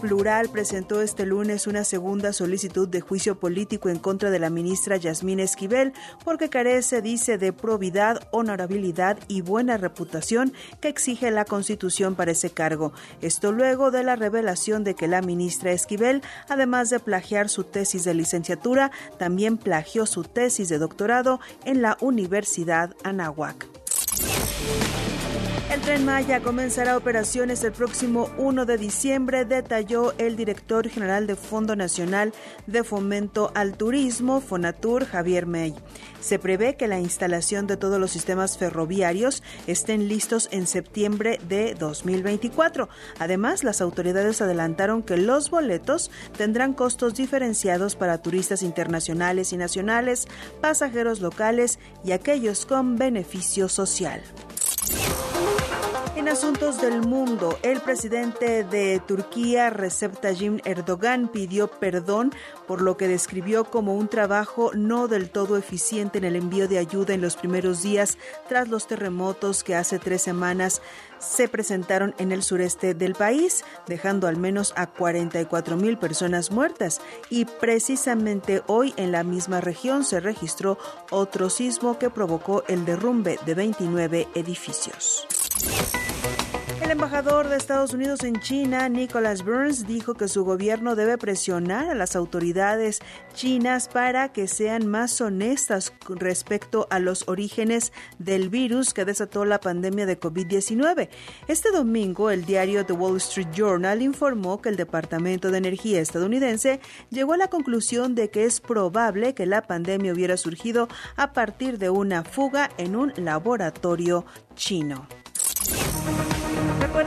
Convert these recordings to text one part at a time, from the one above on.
Plural presentó este lunes una segunda solicitud de juicio político en contra de la ministra Yasmín Esquivel porque carece, dice, de probidad, honorabilidad y buena reputación que exige la Constitución para ese cargo. Esto luego de la revelación de que la ministra Esquivel, además de plagiar su tesis de licenciatura, también plagió su tesis de doctorado en la Universidad Anáhuac. El tren Maya comenzará operaciones el próximo 1 de diciembre, detalló el director general de Fondo Nacional de Fomento al Turismo, Fonatur, Javier May. Se prevé que la instalación de todos los sistemas ferroviarios estén listos en septiembre de 2024. Además, las autoridades adelantaron que los boletos tendrán costos diferenciados para turistas internacionales y nacionales, pasajeros locales y aquellos con beneficio social. En asuntos del mundo, el presidente de Turquía, Recep Tayyip Erdogan, pidió perdón por lo que describió como un trabajo no del todo eficiente en el envío de ayuda en los primeros días tras los terremotos que hace tres semanas se presentaron en el sureste del país, dejando al menos a 44 mil personas muertas. Y precisamente hoy en la misma región se registró otro sismo que provocó el derrumbe de 29 edificios. El embajador de Estados Unidos en China, Nicholas Burns, dijo que su gobierno debe presionar a las autoridades chinas para que sean más honestas respecto a los orígenes del virus que desató la pandemia de COVID-19. Este domingo, el diario The Wall Street Journal informó que el Departamento de Energía estadounidense llegó a la conclusión de que es probable que la pandemia hubiera surgido a partir de una fuga en un laboratorio chino.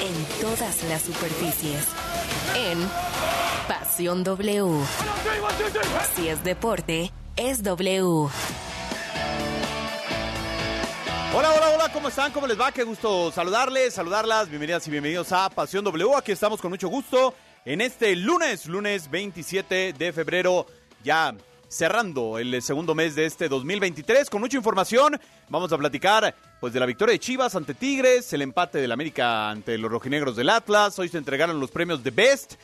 en todas las superficies. En Pasión W. Si es deporte, es W. Hola, hola, hola, ¿cómo están? ¿Cómo les va? Qué gusto saludarles, saludarlas. Bienvenidas y bienvenidos a Pasión W. Aquí estamos con mucho gusto en este lunes, lunes 27 de febrero, ya cerrando el segundo mes de este 2023 con mucha información. Vamos a platicar pues de la victoria de Chivas ante Tigres, el empate del América ante los rojinegros del Atlas. Hoy se entregaron los premios de Best.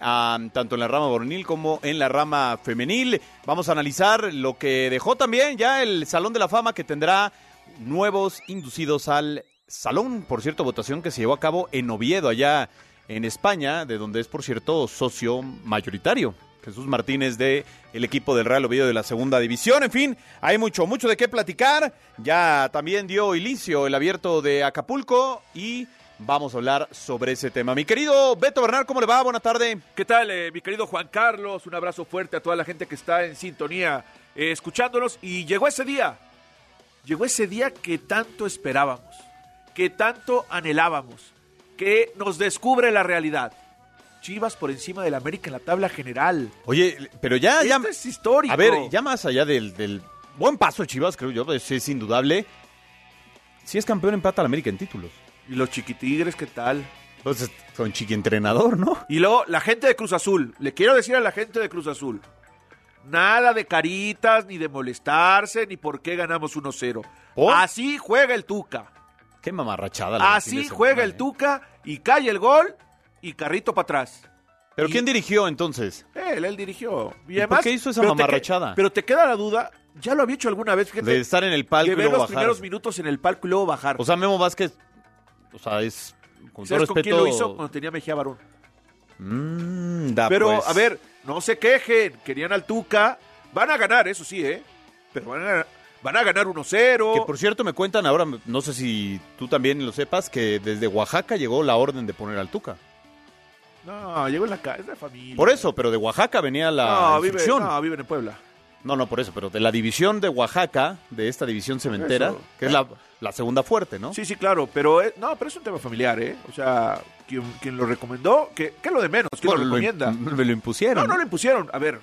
um, tanto en la rama varonil como en la rama femenil. Vamos a analizar lo que dejó también ya el Salón de la Fama que tendrá nuevos inducidos al salón. Por cierto, votación que se llevó a cabo en Oviedo, allá en España, de donde es, por cierto, socio mayoritario. Jesús Martínez de el equipo del Real Oviedo de la segunda división. En fin, hay mucho, mucho de qué platicar. Ya también dio inicio el abierto de Acapulco y vamos a hablar sobre ese tema. Mi querido Beto Bernal, ¿cómo le va? Buena tarde. ¿Qué tal, eh, mi querido Juan Carlos? Un abrazo fuerte a toda la gente que está en sintonía eh, escuchándonos. Y llegó ese día, llegó ese día que tanto esperábamos, que tanto anhelábamos, que nos descubre la realidad. Chivas por encima del América en la tabla general. Oye, pero ya, ya Esto es histórico. A ver, ya más allá del, del buen paso de Chivas, creo yo, es, es indudable. Si es campeón, empata al América en títulos. ¿Y los chiquitigres qué tal? Entonces, son chiqui entrenador, ¿no? Y luego, la gente de Cruz Azul. Le quiero decir a la gente de Cruz Azul. Nada de caritas, ni de molestarse, ni por qué ganamos 1-0. ¿Por? Así juega el Tuca. Qué mamarrachada. la Así semana, juega ¿eh? el Tuca y cae el gol y carrito para atrás. ¿Pero Y- quién dirigió entonces? Él, él dirigió. Y, ¿Y por qué hizo esa pero te que- mamarrachada? pero te queda la duda, ya lo había hecho alguna vez, fíjate, De estar en el palco de y ver luego los bajar. primeros minutos en el palco y luego bajar. O sea, Memo Vázquez, o sea, es con todo ¿Sabes con respeto. quién lo hizo? Cuando tenía Mejía Barón. Mm, da, Pero, pues. a ver, no se quejen. Querían al Tuca. Van a ganar, eso sí, ¿eh? Pero van a, van a ganar 1-0. Que por cierto me cuentan ahora, no sé si tú también lo sepas, que desde Oaxaca llegó la orden de poner al Tuca. No, llegó en la casa de familia. Por eso, pero de Oaxaca venía la no, vive, no, viven en Puebla. No, no, por eso, pero de la división de Oaxaca, de esta división cementera, Eso. que es la, la segunda fuerte, ¿no? Sí, sí, claro, pero eh, no, pero es un tema familiar, ¿eh? O sea, quien, quien lo recomendó, que, que es lo de menos, que Bueno, lo recomienda. Me lo impusieron. No, no lo impusieron. A ver,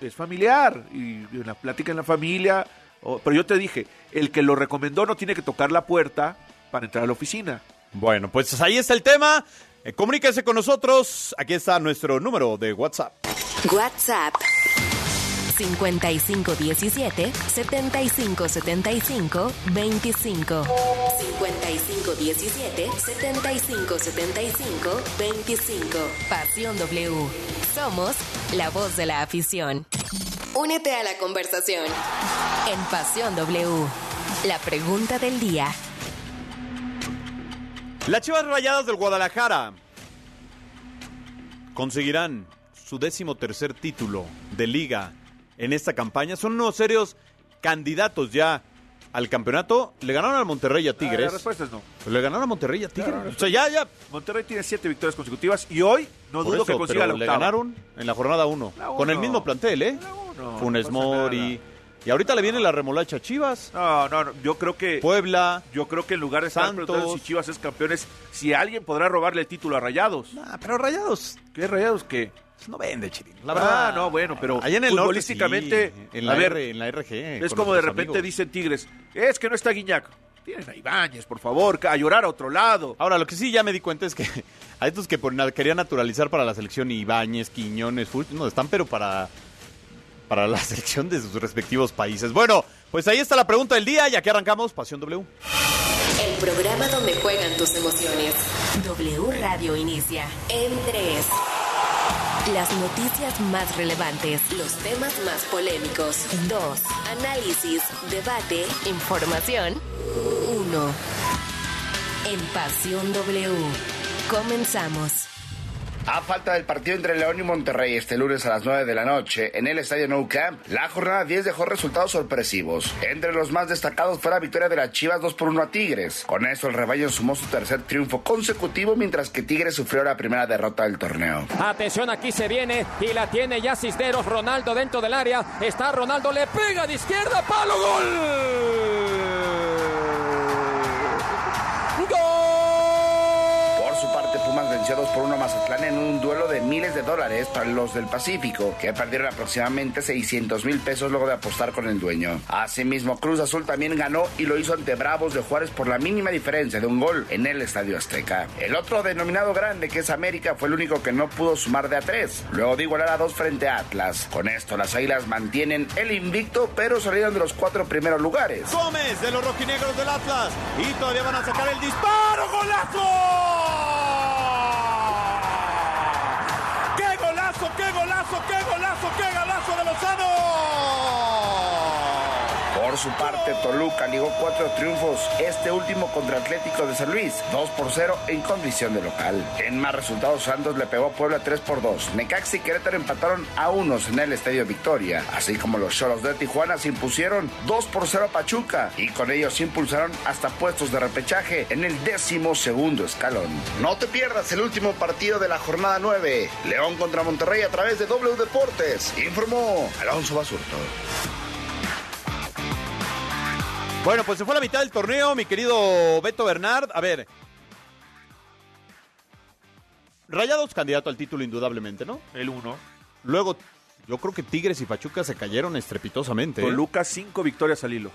es familiar y y una plática en la familia. o- pero yo te dije, el que lo recomendó no tiene que tocar la puerta para entrar a la oficina. Bueno, pues ahí está el tema. Eh, comuníquese con nosotros. Aquí está nuestro número de WhatsApp. WhatsApp 5517 7575 25 5517 7575 25 Pasión W. Somos la voz de la afición. Únete a la conversación en Pasión W. La pregunta del día. Las Chivas Rayadas del Guadalajara conseguirán su décimo tercer título de liga en esta campaña. Son unos serios candidatos ya al campeonato. Le ganaron al Monterrey a Ah, Tigres. la respuesta es no. Le ganaron a Monterrey a Tigres. Claro, o sea, ya, ya. Monterrey tiene siete victorias consecutivas y hoy no Por dudo eso, que consiga la le octava. ganaron en la jornada 1. La Con el uno. mismo plantel, ¿eh? Uno, Funes Mori. Y ahorita le viene la remolacha a Chivas. No, no, no, yo creo que Puebla. yo creo que en lugar de estar preguntando si Chivas es campeones, si alguien podrá robarle el título a Rayados. Ah, pero Rayados ¿Qué Rayados qué? no vende, Chirín. La Ah, verdad. no, bueno, pero Allá en el norte, futbolísticamente, sí, en a la, ver, R- en la RG. Es como de repente amigos. dicen Tigres, es que no está Guiñac. Tienen a Ibáñez, por favor, a llorar a otro lado. Ahora, lo que sí ya me di cuenta es que a estos que querían naturalizar para la selección Ibáñez, Quiñones, Fult, no, están pero para, para la selección de sus respectivos países. Bueno, pues ahí está la pregunta del día, ya que arrancamos Pasión W. El programa donde juegan tus emociones. W Radio inicia en 3. Las noticias más relevantes, los temas más polémicos. 2. Análisis, debate, información. 1. En Pasión W. Comenzamos. A falta del partido entre León y Monterrey este lunes a las 9 de la noche en el Estadio Nou Camp, la jornada 10 dejó resultados sorpresivos. Entre los más destacados fue la victoria de las Chivas 2 por 1 a Tigres. Con eso el rebaño sumó su tercer triunfo consecutivo mientras que Tigres sufrió la primera derrota del torneo. Atención, aquí se viene y la tiene ya Cisneros. Ronaldo dentro del área. Está Ronaldo, le pega de izquierda, palo, gol. Venció 2 por 1 a Mazatlán en un duelo de miles de dólares para los del Pacífico, que perdieron aproximadamente 600 mil pesos luego de apostar con el dueño. Asimismo, Cruz Azul también ganó y lo hizo ante Bravos de Juárez por la mínima diferencia de un gol en el Estadio Azteca. El otro denominado grande, que es América, fue el único que no pudo sumar de a 3, luego de igualar a 2 frente a Atlas. Con esto, las Águilas mantienen el invicto, pero salieron de los cuatro primeros lugares. Gómez de los rojinegros del Atlas. Y todavía van a sacar el disparo. ¡Golazo! Qué golazo, Por su parte, Toluca ligó cuatro triunfos, este último contra Atlético de San Luis, 2 por 0 en condición de local. En más resultados, Santos le pegó a Puebla 3 por 2. Necaxa y Querétaro empataron a unos en el Estadio Victoria, así como los Cholos de Tijuana se impusieron 2 por 0 a Pachuca y con ellos impulsaron hasta puestos de repechaje en el décimo segundo escalón. No te pierdas el último partido de la jornada 9, León contra Monterrey a través de W Deportes, informó Alonso Basurto. Bueno, pues se fue la mitad del torneo, mi querido Beto Bernard. A ver. Rayados candidato al título indudablemente, ¿no? El uno. Luego, yo creo que Tigres y Pachuca se cayeron estrepitosamente. ¿eh? Toluca, cinco victorias al hilo.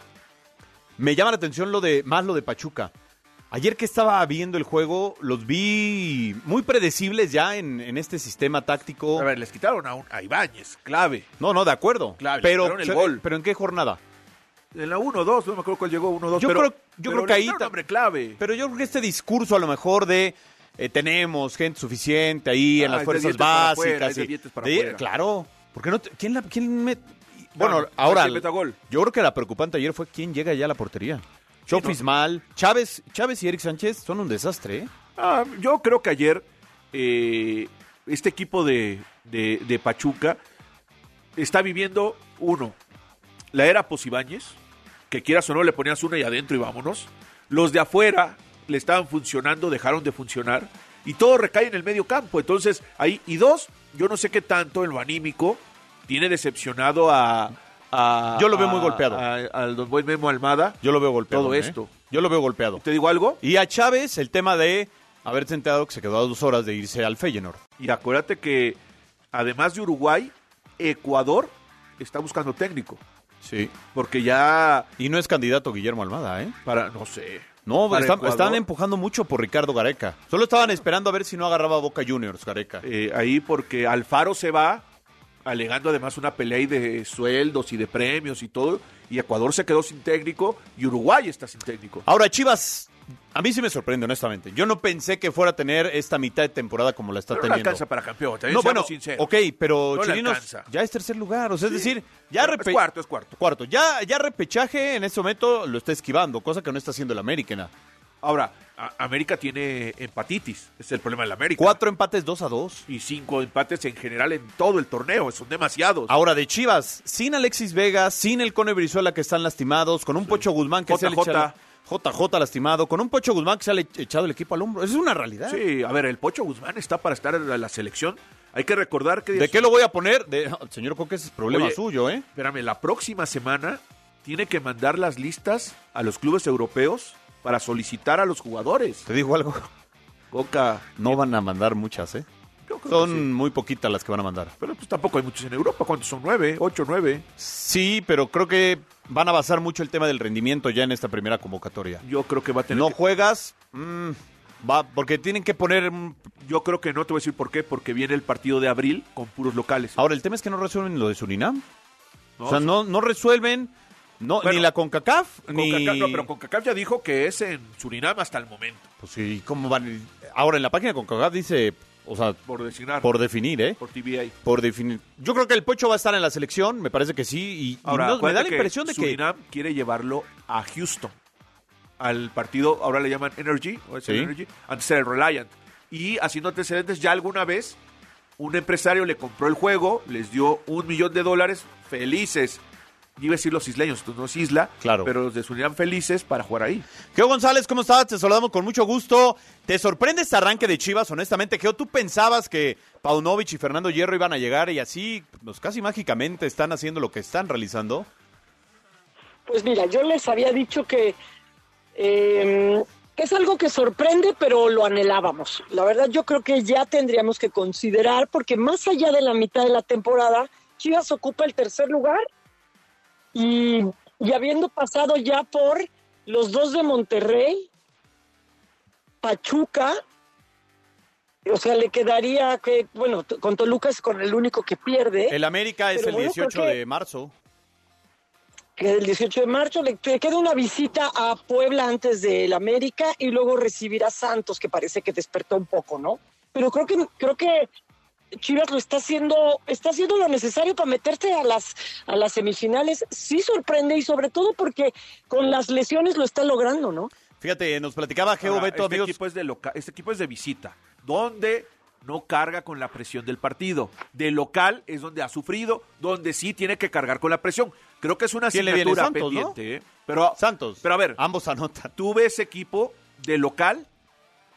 Me llama la atención lo de más lo de Pachuca. Ayer que estaba viendo el juego, los vi muy predecibles ya en, en este sistema táctico. A ver, les quitaron a, un, a Ibáñez, clave. No, no, de acuerdo. Claro, pero, quitaron el gol. pero ¿en qué jornada? En la 1-2, no me acuerdo cuál llegó, 1-2. Yo pero, creo- yo pero creo que ahí ta- hombre clave. Pero yo creo que este discurso a lo mejor de eh, tenemos gente suficiente ahí en Ah, las es de fuerzas básicas. de y- para de- claro. Porque no te- ¿Quién la, quién me- Bueno, no, ahora yo creo que la preocupante ayer fue quién llega ya a la portería. Chofis mal, Chávez, Chávez y Eric Sánchez son un desastre, ¿eh? Ah, yo creo que ayer eh, este equipo de, de- de Pachuca está viviendo, uno, la era Posibáñez, que quieras o no le ponías una y adentro y vámonos. Los de afuera le estaban funcionando, dejaron de funcionar. Y todo recae en el medio campo. Entonces, ahí, y dos, yo no sé qué tanto en lo anímico tiene decepcionado a. a- Yo lo veo a- muy golpeado. Al don buen Memo Almada. Yo lo veo golpeado. Todo ¿eh? esto. Yo lo veo golpeado. ¿Te digo algo? Y a Chávez el tema de haberse enterado que se quedó a dos horas de irse al Feyenoord. Y acuérdate que, además de Uruguay, Ecuador está buscando técnico. Sí. Porque ya, Y no es candidato Guillermo Almada, ¿eh? para, no sé. No, para están, empujando mucho por Ricardo Gareca. Solo estaban esperando a ver si no agarraba a Boca Juniors, Gareca. eh, ahí porque Alfaro se va, alegando además una pelea de sueldos y de premios y todo, y Ecuador se quedó sin técnico y Uruguay está sin técnico. Ahora, Chivas, a mí sí me sorprende, honestamente. Yo no pensé que fuera a tener esta mitad de temporada como la está Pero no teniendo. alcanza para campeón, también No, bueno, ok, pero No Chirinos ya es tercer lugar. O sea, es decir, ya Es cuarto, es cuarto. Cuarto. Ya, ya repechaje en este momento lo está esquivando, cosa que no está haciendo el América. Ahora, América tiene empatitis, ese es el problema del América. Cuatro empates, dos a dos. y cinco empates en general en todo el torneo, son demasiados. Ahora de Chivas, sin Alexis Vega, sin el Cone Brizuela que están lastimados, con un Pocho Guzmán que se ha JJ. echado, JJ lastimado, con un Pocho Guzmán que se ha le- echado el equipo al hombro. Esa es una realidad. Sí, a ver, el Pocho Guzmán está para estar en la selección. Hay que recordar que... ¿De qué lo voy a poner? De, señor Coque, ese es problema Oye, suyo, ¿eh? Espérame, la próxima semana tiene que mandar las listas a los clubes europeos para solicitar a los jugadores. Te digo algo, Coca, no van a mandar muchas, ¿eh? Son sí. muy poquitas las que van a mandar. Pero pues tampoco hay muchos en Europa. ¿Cuántos son? ¿Nueve? ¿Ocho? ¿Nueve? Sí, pero creo que van a basar mucho el tema del rendimiento ya en esta primera convocatoria. Yo creo que va a tener... No que- juegas, mm, va, porque tienen que poner... mm, Yo creo que no, te voy a decir por qué. Porque viene el partido de abril con puros locales. Ahora, el tema es que no resuelven lo de Surinam. ¿no? o sea, no, no resuelven no, Bueno, ni la CONCACAF, Con ni... No, pero CONCACAF ya dijo que es en Surinam hasta el momento, Pues sí, ¿cómo van? Ahora, en la página de CONCACAF dice, o sea, por designar, por definir, ¿eh? por TBA. Por definir. Yo creo que el Pocho va a estar en la selección, me parece que sí, y, y Ahora, no- me da la que impresión de que... Surinam quiere llevarlo a Houston, al partido, ahora le llaman Energy, o es el Sí. Energy, antes era el Reliant. Y haciendo antecedentes, ya alguna vez un empresario le compró el juego, les dio un millón de dólares, felices. Iba a decir los isleños, esto no es isla, Claro. pero los de Surinam felices para jugar ahí. Geo González, ¿cómo estás? Te saludamos con mucho gusto. ¿Te sorprende este arranque de Chivas, honestamente? Geo, ¿tú pensabas que Paunovic y Fernando Hierro iban a llegar y así, pues casi mágicamente están haciendo lo que están realizando? Pues mira, yo les había dicho que eh, es algo que sorprende, pero lo anhelábamos. La verdad, yo creo que ya tendríamos que considerar, porque más allá de la mitad de la temporada, Chivas ocupa el tercer lugar y, y habiendo pasado ya por los dos de Monterrey, Pachuca, o sea, le quedaría que, bueno, con Toluca es con el único que pierde. El América es el bueno, 18 creo que- de marzo. Que el 18 de marzo le queda una visita a Puebla antes del América y luego recibirá a Santos, que parece que despertó un poco, ¿no? Pero creo que creo que Chivas lo está haciendo, está haciendo lo necesario para meterse a las a las semifinales. Sí sorprende y sobre todo porque con las lesiones lo está logrando, ¿no? Fíjate, nos platicaba Geo Ahora, Beto, este amigos. Equipo es de loca- este equipo es de visita, donde no carga con la presión del partido. De local es donde ha sufrido, donde sí tiene que cargar con la presión. Creo que es una asignatura Santos, ¿no? pendiente. ¿eh? Pero, Santos. Pero a ver, Ambos anotan. tú ves equipo de local,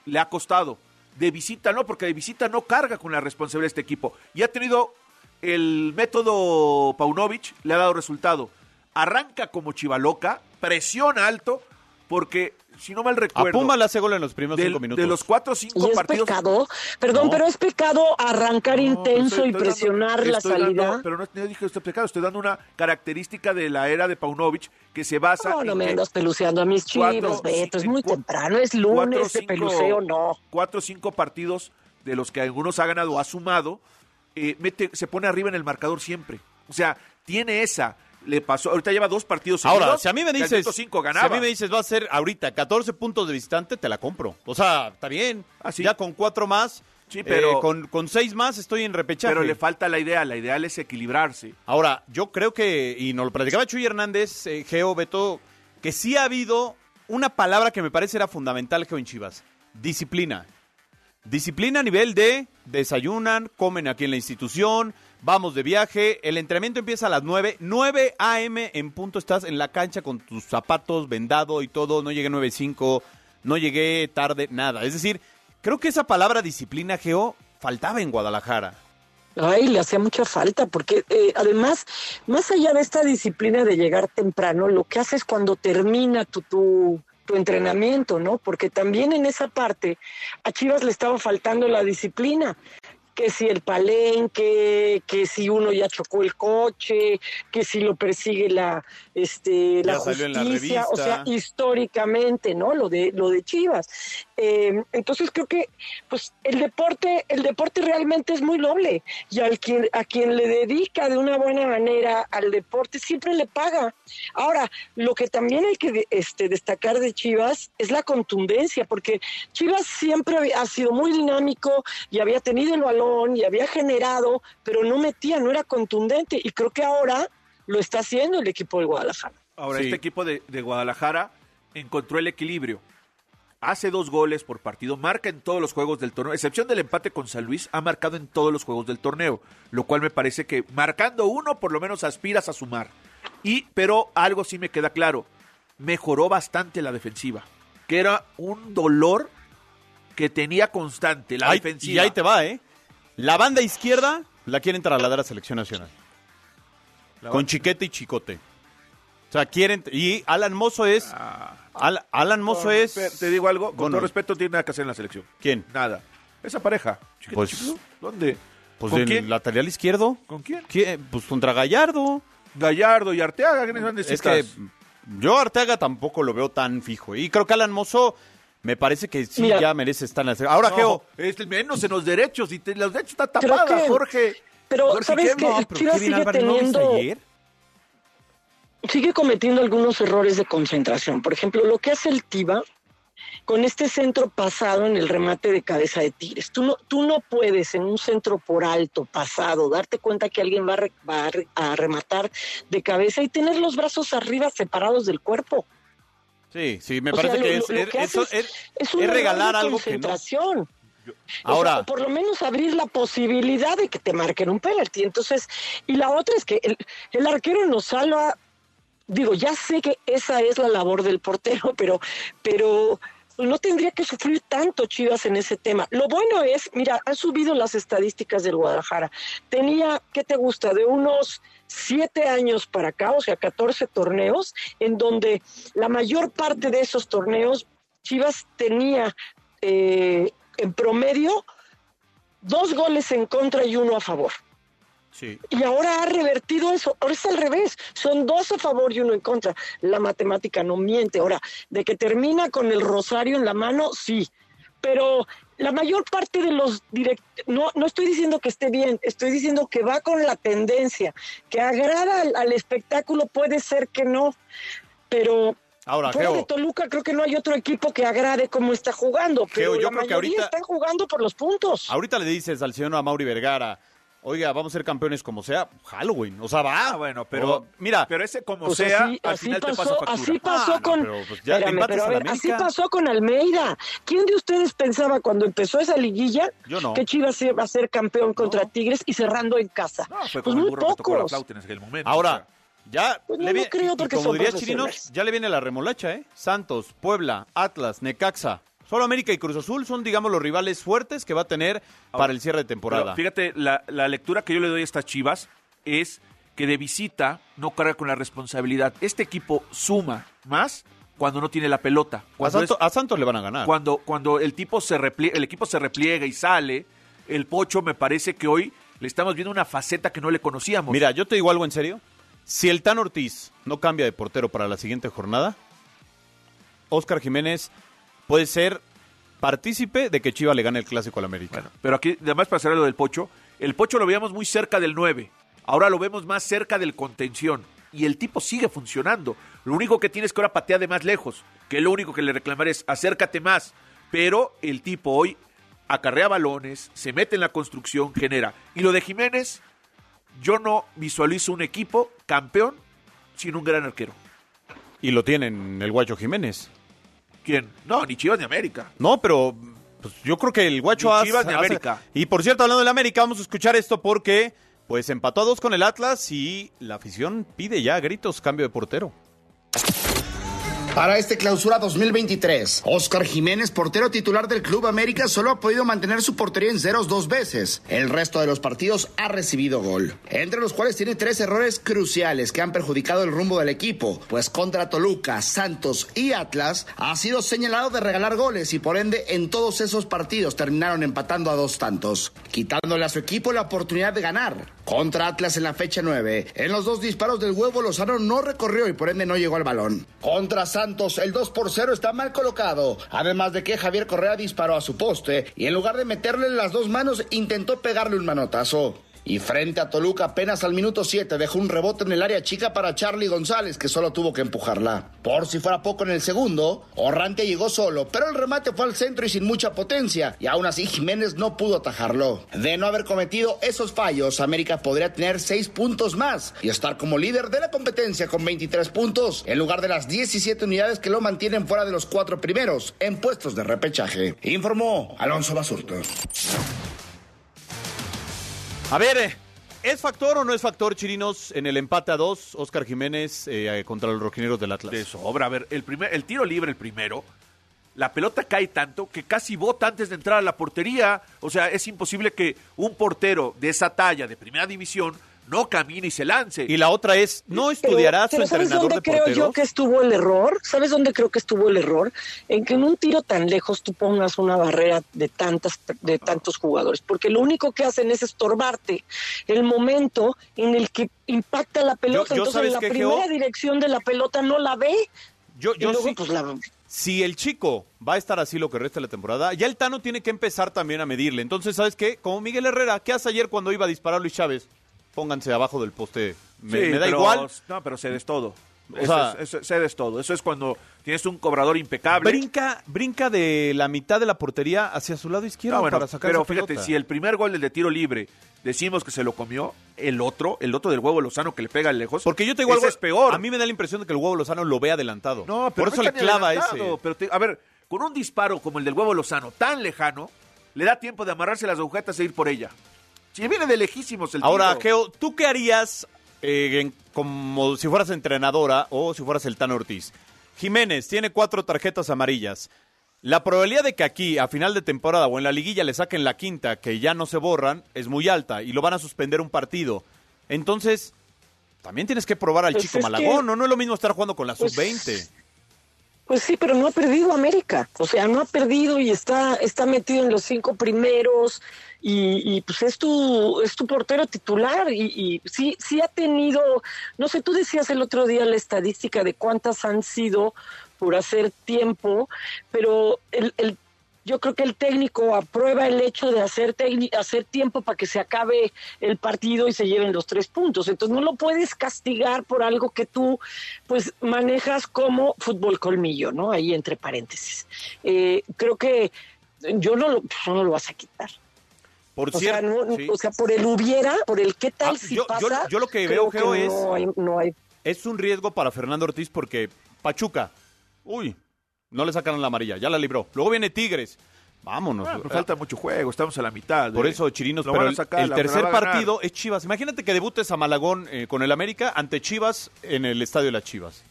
le ha costado. De visita no, porque de visita no carga con la responsabilidad de este equipo. Y ha tenido el método Paunovic, le ha dado resultado. Arranca como chivaloca, presiona alto, porque si no mal A recuerdo, Puma le hace gol en los primeros del- cinco minutos. de los cuatro o Y cinco es partidos. pecado, perdón, No. pero es pecado arrancar No, intenso estoy- y dando- presionar la estoy salida. dando- pero no, no dije este pecado, estoy dando una característica de la era de Paunovic que se basa No, no en me andas peluceando a mis chivas, cuatro, Beto. Es muy temprano, es cuatro, lunes de cinco- peluceo, no. Cuatro o cinco partidos de los que algunos ha ganado o ha sumado, eh, mete, se pone arriba en el marcador siempre. O sea, tiene esa. Le pasó, ahorita lleva dos partidos Ahora, seguidos, si a mí me dices, cinco si ganaba. a mí me dices va a ser ahorita 14 puntos de visitante, te la compro. O sea, está bien. Ah, sí. Ya con cuatro más, Sí, pero- eh, con, con seis más estoy en repechaje. pero le falta la idea, la ideal es equilibrarse. Ahora, yo creo que, y nos lo platicaba Chuy Hernández, eh, Geo, Beto, que sí ha habido una palabra que me parece era fundamental, Geo, en Chivas. Disciplina. Disciplina a nivel de desayunan, comen aquí en la institución, vamos de viaje, el entrenamiento empieza a las 9, 9 a.m. en punto estás en la cancha con tus zapatos vendado y todo, no llegué 9.05, no llegué tarde, nada. Es decir, creo que esa palabra disciplina, Geo, faltaba en Guadalajara. Ay, le hacía mucha falta, porque eh, además, más allá de esta disciplina de llegar temprano, lo que haces cuando termina tu, tu, tu entrenamiento, ¿no? Porque también en esa parte a Chivas le estaba faltando la disciplina que si el palenque, que si uno ya chocó el coche, que si lo persigue la este la justicia, o sea, históricamente, ¿no? Lo de lo de Chivas. Eh, entonces creo que pues el deporte el deporte realmente es muy noble y al quien a quien le dedica de una buena manera al deporte siempre le paga. Ahora, lo que también hay que este destacar de Chivas es la contundencia, porque Chivas siempre había- ha sido muy dinámico y había tenido el balón y había generado, pero no metía, no era contundente y creo que ahora lo está haciendo el equipo de Guadalajara. Ahora, Sí. este equipo de, de Guadalajara encontró el equilibrio. Hace dos goles por partido, marca en todos los juegos del torneo, excepción del empate con San Luis, ha marcado en todos los juegos del torneo, lo cual me parece que marcando uno por lo menos aspiras a sumar. Y, pero algo sí me queda claro, mejoró bastante la defensiva, que era un dolor que tenía constante la Ahí- defensiva. y ahí te va, ¿eh? La banda izquierda la quieren trasladar a selección nacional. La Con banda- chiquete y chicote. O sea, quieren. Y Alan Mozo es. Ah. Al- Alan Mozo es. Te digo algo, con Bueno. todo respeto, tiene nada que hacer en la selección. ¿Quién? Nada. Esa pareja. Chiquito, Pues- chiquito, ¿Dónde? Pues ¿Con el quién? lateral izquierdo. ¿Con quién? ¿Quién? Pues contra Gallardo. Gallardo y Arteaga, ¿quiénes van Es que yo Arteaga tampoco lo veo tan fijo. Y creo que Alan Mozo me parece que sí Mira. ya merece estar en la selección. Ahora, no, Geo. es el menos en los derechos y te- los derechos está Creo tapada, que- Jorge. Pero Jorge, sabes ¿qué? que No, pero Chivas Kevin sigue teniendo ayer. Sigue cometiendo algunos errores de concentración. Por ejemplo, lo que hace el Tiva con este centro pasado en el remate de cabeza de Tigres. Tú no, tú no puedes en un centro por alto, pasado, darte cuenta que alguien va a, re- va a re- a rematar de cabeza y tener los brazos arriba separados del cuerpo. Sí, sí, me O parece sea, que lo- es, lo es- que eso es- es- Es, un es regalar algo que no. concentración. O sea, Ahora, por lo menos abrir la posibilidad de que te marquen un penalti. Entonces, y la otra es que el, el arquero nos salva. Digo, ya sé que esa es la labor del portero, pero, pero no tendría que sufrir tanto Chivas en ese tema. Lo bueno es, mira, han subido las estadísticas del Guadalajara. Tenía, ¿qué te gusta? De unos siete años para acá, o sea, 14 torneos, en donde la mayor parte de esos torneos Chivas tenía eh, en promedio dos goles en contra y uno a favor. Sí. Y ahora ha revertido eso. Ahora es al revés. Son dos a favor y uno en contra. La matemática no miente. Ahora, de que termina con el rosario en la mano, sí. Pero la mayor parte de los direct... no, no estoy diciendo que esté bien, estoy diciendo que va con la tendencia, que agrada al, al espectáculo, puede ser que no, pero Ahora, de Toluca creo que no hay otro equipo que agrade cómo está jugando, pero Geo, yo la creo que mayoría ahorita- están jugando por los puntos. ahorita le dices al señor Mauri Vergara, oiga, vamos a ser campeones como sea, Halloween. O sea, va. Ah, bueno, pero O- mira, pero ese como Pues sea, así, al así final te pasa pasó, factura. así pasó Ah, no, con. pero, pues, ya Espérame, empates pero a al ver, así América. pasó con Almeida. ¿Quién de ustedes pensaba cuando empezó esa liguilla Yo no. que Chivas iba a ser campeón contra Tigres y cerrando en casa? No, fue pues muy pocos. en aquel momento. ahora, ya Pues no le lo viene- creo y- y porque como son diría profesionales. Chirinos, ya le viene la remolacha, ¿eh? Santos, Puebla, Atlas, Necaxa. Solo América y Cruz Azul son, digamos, los rivales fuertes que va a tener para el cierre de temporada. fíjate, la, la lectura que yo le doy a estas chivas es que de visita no carga con la responsabilidad. Este equipo suma más cuando no tiene la pelota. a, Santos, es- a Santos le van a ganar. cuando, cuando el, tipo se replie- el equipo se repliega y sale, el pocho me parece que hoy le estamos viendo una faceta que no le conocíamos. Mira, yo te digo algo en serio. Si el Tan Ortiz no cambia de portero para la siguiente jornada, Oscar Jiménez puede ser partícipe de que Chiva le gane el clásico al América. Bueno, pero aquí, además para cerrar lo del Pocho, el Pocho lo veíamos muy cerca del 9, ahora lo vemos más cerca del contención, y el tipo sigue funcionando. Lo único que tienes que ahora patea de más lejos, que lo único que le reclamaré es acércate más, pero el tipo hoy acarrea balones, se mete en la construcción, genera. Y lo de Jiménez, yo no visualizo un equipo campeón sin un gran arquero. Y lo tienen el Guacho Jiménez. ¿Quién? No, ni Chivas ni América. No, pero pues, yo creo que el Guacho Ni hace- Chivas ni hace- América. Y por cierto, hablando del América, vamos a escuchar esto porque pues empató a dos con el Atlas y la afición pide ya a gritos cambio de portero. Para este clausura 2023, Oscar Jiménez, portero titular del Club América, solo ha podido mantener su portería en ceros dos veces. El resto de los partidos ha recibido gol, entre los cuales tiene tres errores cruciales que han perjudicado el rumbo del equipo, pues contra Toluca, Santos y Atlas ha sido señalado de regalar goles y por ende en todos esos partidos terminaron empatando a dos tantos, quitándole a su equipo la oportunidad de ganar. Contra Atlas en la fecha 9, en los dos disparos del huevo Lozano no recorrió y por ende no llegó al balón. Contra Santos, el 2 por 0 está mal colocado. Además de que Javier Correa disparó a su poste y en lugar de meterle las dos manos intentó pegarle un manotazo. Y frente a Toluca apenas al minuto 7 dejó un rebote en el área chica para Charlie González que solo tuvo que empujarla. Por si fuera poco en el segundo, Orrante llegó solo, pero el remate fue al centro y sin mucha potencia y aún así Jiménez no pudo atajarlo. De no haber cometido esos fallos, América podría tener 6 puntos más y estar como líder de la competencia con 23 puntos en lugar de las 17 unidades que lo mantienen fuera de los cuatro primeros en puestos de repechaje. Informó Alonso Basurto. A ver, eh, ¿es factor o no es factor, Chirinos, en el empate a dos, Oscar Jiménez eh, contra los rojineros del Atlas? De sobra. A ver, el, primer, el tiro libre, el primero, la pelota cae tanto que casi bota antes de entrar a la portería. O sea, es imposible que un portero de esa talla, de primera división, no camine y se lance. Y la otra es, ¿no estudiará su ¿sabes entrenador dónde de creo porteros? yo que estuvo el error? ¿Sabes dónde creo que estuvo el error? En que en un tiro tan lejos tú pongas una barrera de tantas de tantos jugadores, porque lo único que hacen es estorbarte el momento en el que impacta la pelota, yo entonces ¿sabes la primera Geo? dirección de la pelota no la ve. Yo, y yo luego, sí- pues, la- Si el chico va a estar así lo que resta de la temporada, ya el Tano tiene que empezar también a medirle. Entonces, ¿sabes qué? Como Miguel Herrera, ¿qué hace ayer cuando iba a disparar Luis Chávez? Pónganse abajo del poste. Me, Sí, me da pero- igual. No, pero cedes todo. O Eso sea- es- eso- cedes todo. Eso es cuando tienes un cobrador impecable. Brinca, brinca de la mitad de la portería hacia su lado izquierdo No, bueno, para sacar pero fíjate, pelota. si el primer gol, el de tiro libre, decimos que se lo comió, el otro, el otro del huevo Lozano que le pega lejos. Porque yo te digo algo, es peor. A mí me da la impresión de que el huevo Lozano lo ve adelantado. No, pero Por eso le clava ese. Pero te- a ver, con un disparo como el del huevo Lozano, tan lejano, le da tiempo de amarrarse las agujetas e ir por ella. Si viene de lejísimos el Ahora, tiro. Geo, ¿tú qué harías eh, en- como si fueras entrenadora o si fueras el Tano Ortiz? Jiménez tiene cuatro tarjetas amarillas. La probabilidad de que aquí, a final de temporada o en la liguilla, le saquen la quinta, que ya no se borran, es muy alta y lo van a suspender un partido. Entonces, también tienes que probar al Pues chico que- Malagón, ¿no? No es lo mismo estar jugando con la Pues- sub-20. Pues sí, pero no ha perdido América. O sea, no ha perdido y está, está metido en los cinco primeros. Y, y, pues es tu, es tu portero titular. Y, y sí, sí ha tenido, no sé, tú decías el otro día la estadística de cuántas han sido por hacer tiempo, pero el, el yo creo que el técnico aprueba el hecho de hacer, hacer tiempo para que se acabe el partido y se lleven los tres puntos. Entonces no lo puedes castigar por algo que tú pues manejas como fútbol colmillo, ¿no? Ahí entre paréntesis. Eh, creo que yo no lo, pues, no lo vas a quitar. Por O sea, cierto, no- sí. o sea, por el hubiera, por el qué tal Ah, si yo- yo- pasa. yo lo que veo, Geo, es- no hay, no hay es un riesgo para Fernando Ortiz porque Pachuca, uy, no le sacaron la amarilla, ya la libró. Luego viene Tigres, vámonos. Ah, pero falta mucho juego, estamos a la mitad. Por eh. eso, Chirinos, Lo pero van a el, sacar, el la- tercer partido es Chivas. Imagínate que debutes a Malagón eh, con el América ante Chivas en el estadio de las Chivas.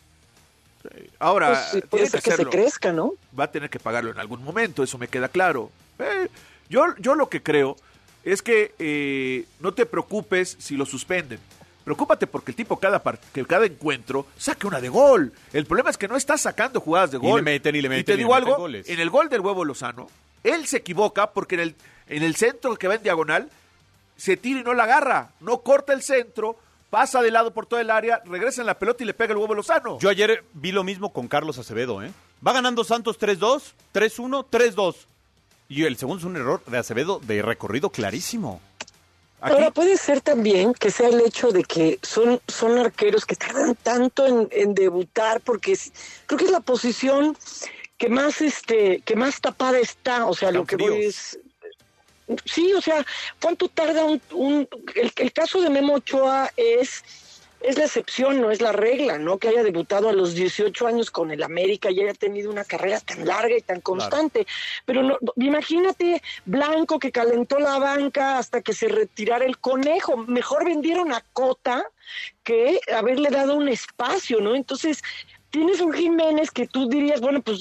Ahora, pues, sí, puede ser que que se crezca, ¿no? va a tener que pagarlo en algún momento, eso me queda claro. Eh, yo, yo lo que creo es que eh, no te preocupes si lo suspenden. Preocúpate porque el tipo cada que cada encuentro saque una de gol. El problema es que no está sacando jugadas de Y gol. le meten, y le Y meten, te y le digo algo, goles. en el gol del huevo Lozano, él se equivoca porque en el, en el centro que va en diagonal se tira y no la agarra. No corta el centro, pasa de lado por todo el área, regresa en la pelota y le pega el huevo Lozano. Yo ayer vi lo mismo con Carlos Acevedo, ¿eh? Va ganando Santos 3-2, 3-1, 3-2. Y el segundo es un error de Acevedo de recorrido clarísimo. Aquí- Ahora puede ser también que sea el hecho de que son, son arqueros que tardan tanto en, en debutar, porque es- creo que es la posición que más este, que más tapada está. O sea, lo que fríos. voy es sí, o sea, ¿cuánto tarda un, un- el, el caso de Memo Ochoa es es la excepción, no es la regla, ¿no? Que haya debutado a los 18 años con el América y haya tenido una carrera tan larga y tan constante. Pero no, imagínate Blanco que calentó la banca hasta que se retirara el conejo. Mejor vendieron a Cota que haberle dado un espacio, ¿no? Entonces, tienes un Jiménez que tú dirías, bueno, pues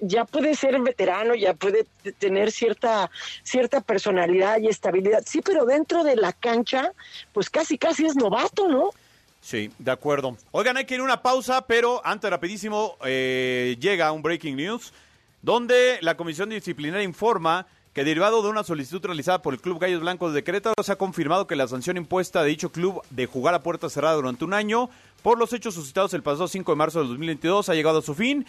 ya puede ser veterano, ya puede tener cierta, cierta personalidad y estabilidad. Sí, pero dentro de la cancha, pues casi, casi es novato, ¿no? Sí, de acuerdo. Oigan, hay que ir una pausa, pero antes rapidísimo eh, llega un breaking news donde la Comisión Disciplinaria informa que derivado de una solicitud realizada por el Club Gallos Blancos de Querétaro se ha confirmado que la sanción impuesta a dicho club de jugar a puerta cerrada durante un año por los hechos suscitados el pasado 5 de marzo del 2022 ha llegado a su fin.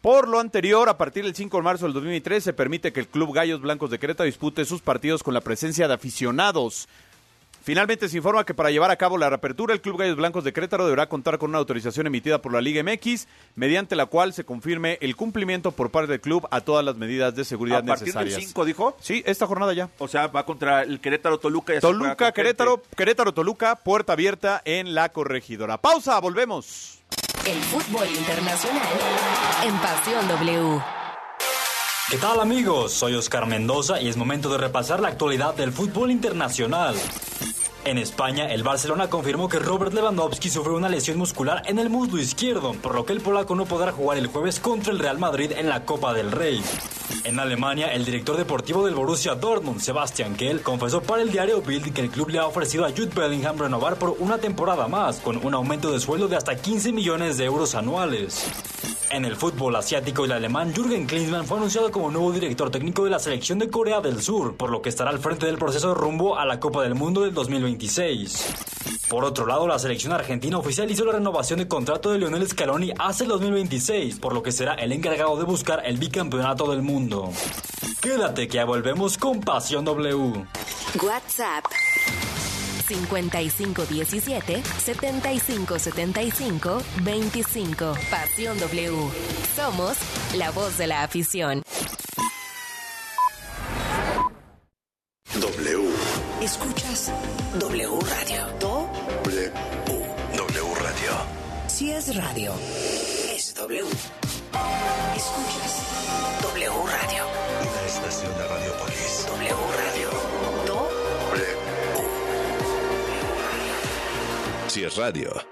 Por lo anterior, a partir del 5 de marzo del 2023 se permite que el Club Gallos Blancos de Querétaro dispute sus partidos con la presencia de aficionados. Finalmente se informa que para llevar a cabo la reapertura, el Club Gallos Blancos de Querétaro deberá contar con una autorización emitida por la Liga MX, mediante la cual se confirme el cumplimiento por parte del club a todas las medidas de seguridad ¿A partir necesarias. del 5 dijo? Sí, esta jornada ya. O sea, va contra el Querétaro Toluca. y Toluca, Querétaro. Querétaro, Toluca, puerta abierta en la corregidora. Pausa, volvemos. El fútbol internacional en Pasión W. ¿Qué tal amigos? Soy Oscar Mendoza y es momento de repasar la actualidad del fútbol internacional. En España, el Barcelona confirmó que Robert Lewandowski sufrió una lesión muscular en el muslo izquierdo, por lo que el polaco no podrá jugar el jueves contra el Real Madrid en la Copa del Rey. En Alemania, el director deportivo del Borussia Dortmund, Sebastian Kehl, confesó para el diario Bild que el club le ha ofrecido a Jude Bellingham renovar por una temporada más, con un aumento de sueldo de hasta 15 millones de euros anuales. En el fútbol asiático, el alemán Jürgen Klinsmann fue anunciado como nuevo director técnico de la selección de Corea del Sur, por lo que estará al frente del proceso rumbo a la Copa del Mundo del 2026. Por otro lado, la selección argentina oficializó la renovación de contrato de Lionel Scaloni hasta el 2026, por lo que será el encargado de buscar el bicampeonato del mundo. Quédate que ya volvemos con Pasión W. WhatsApp 5517 7575 25. Pasión W. Somos la voz de la afición. W. Escuchas W Radio. Do, W. W Radio. si es radio, es W. Escuchas W Radio. Una estación de Radiopolis. W Radio. Do, W. Si es radio.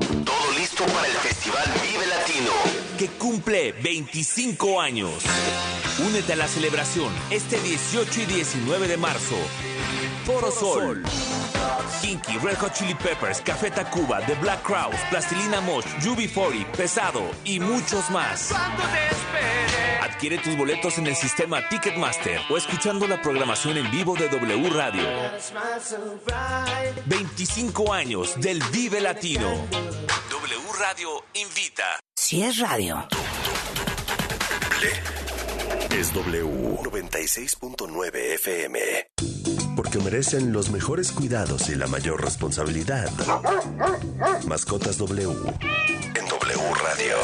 Cumple 25 años. Únete a la celebración este 18 y 19 de marzo. Foro Sol. Kinky, Red Hot Chili Peppers, Café Tacuba, The Black Crowes, Plastilina Mosh, UB40, Pesado y muchos más. Adquiere tus boletos en el sistema Ticketmaster o escuchando la programación en vivo de W Radio. 25 años del Vive Latino. W Radio invita. Si es radio. Es W 96.9 FM. Porque merecen los mejores cuidados y la mayor responsabilidad. Mascotas W en W Radio.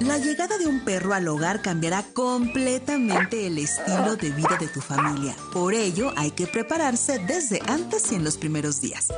La llegada de un perro al hogar cambiará completamente el estilo de vida de tu familia. Por ello, hay que prepararse desde antes y en los primeros días.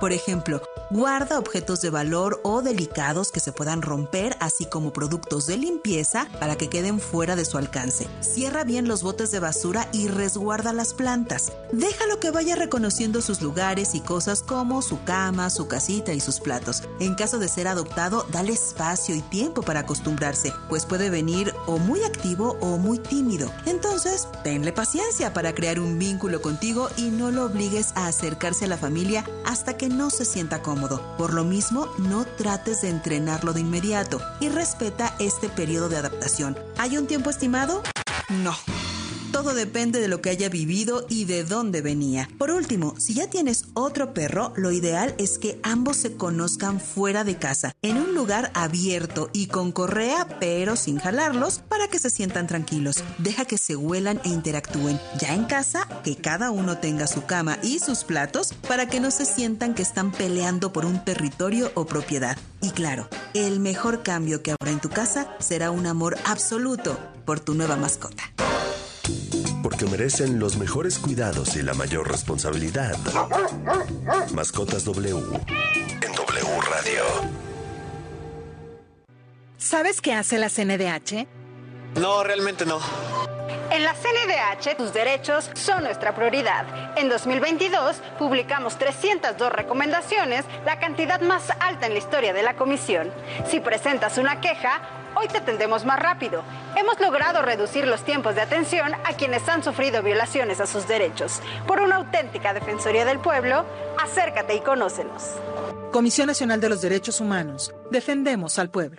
Por ejemplo, guarda objetos de valor o delicados que se puedan romper, así como productos de limpieza para que queden fuera de su alcance. Cierra bien los botes de basura y resguarda las plantas. Déjalo que vaya reconociendo sus lugares y cosas como su cama, su casita y sus platos. En caso de ser adoptado, dale espacio y tiempo para acostumbrarse, pues puede venir o muy activo o muy tímido. Entonces, tenle paciencia para crear un vínculo contigo y no lo obligues a acercarse a la familia hasta que no se sienta cómodo. Por lo mismo, no trates de entrenarlo de inmediato y respeta este periodo de adaptación. ¿Hay un tiempo estimado? No. Todo depende de lo que haya vivido y de dónde venía. Por último, si ya tienes otro perro, lo ideal es que ambos se conozcan fuera de casa, en un lugar abierto y con correa, pero sin jalarlos, para que se sientan tranquilos. Deja que se huelan e interactúen. Ya en casa, que cada uno tenga su cama y sus platos para que no se sientan que están peleando por un territorio o propiedad. Y claro, el mejor cambio que habrá en tu casa será un amor absoluto por tu nueva mascota. Merecen los mejores cuidados y la mayor responsabilidad. Mascotas W en W Radio. ¿Sabes qué hace la CNDH? No, realmente no. En la CNDH, tus derechos son nuestra prioridad. En 2022, publicamos 302 recomendaciones, la cantidad más alta en la historia de la Comisión. Si presentas una queja, hoy te atendemos más rápido. Hemos logrado reducir los tiempos de atención a quienes han sufrido violaciones a sus derechos. Por una auténtica Defensoría del Pueblo, acércate y conócenos. Comisión Nacional de los Derechos Humanos. Defendemos al pueblo.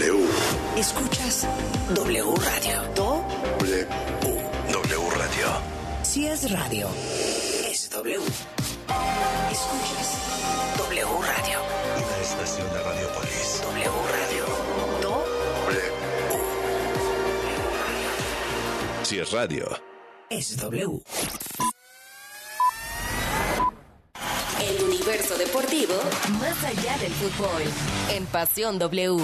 W. Escuchas W Radio. Do W. W Radio. Si es radio, es W. Escuchas W Radio. Una estación de Radiopolis. W Radio. Do W. Si es radio. es W. El universo deportivo más allá del fútbol. En Pasión W.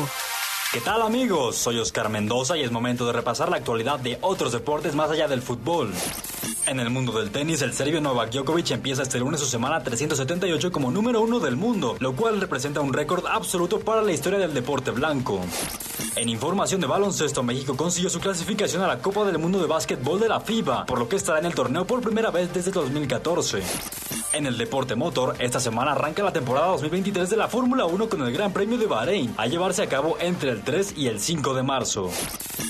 ¿Qué tal amigos? Soy Oscar Mendoza y es momento de repasar la actualidad de otros deportes más allá del fútbol. En el mundo del tenis, el serbio Novak Djokovic empieza este lunes su semana 378 como número uno del mundo, lo cual representa un récord absoluto para la historia del deporte blanco. En información de baloncesto, México consiguió su clasificación a la Copa del Mundo de Básquetbol de la FIBA, por lo que estará en el torneo por primera vez desde 2014. En el deporte motor, esta semana arranca la temporada 2023 de la Fórmula 1 con el Gran Premio de Bahrein, a llevarse a cabo entre el 3 y el 5 de marzo.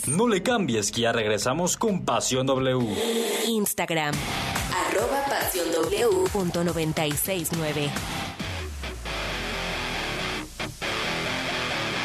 No le cambies, que ya regresamos con Pasión W. Instagram. Arroba Pasión W. Punto 969.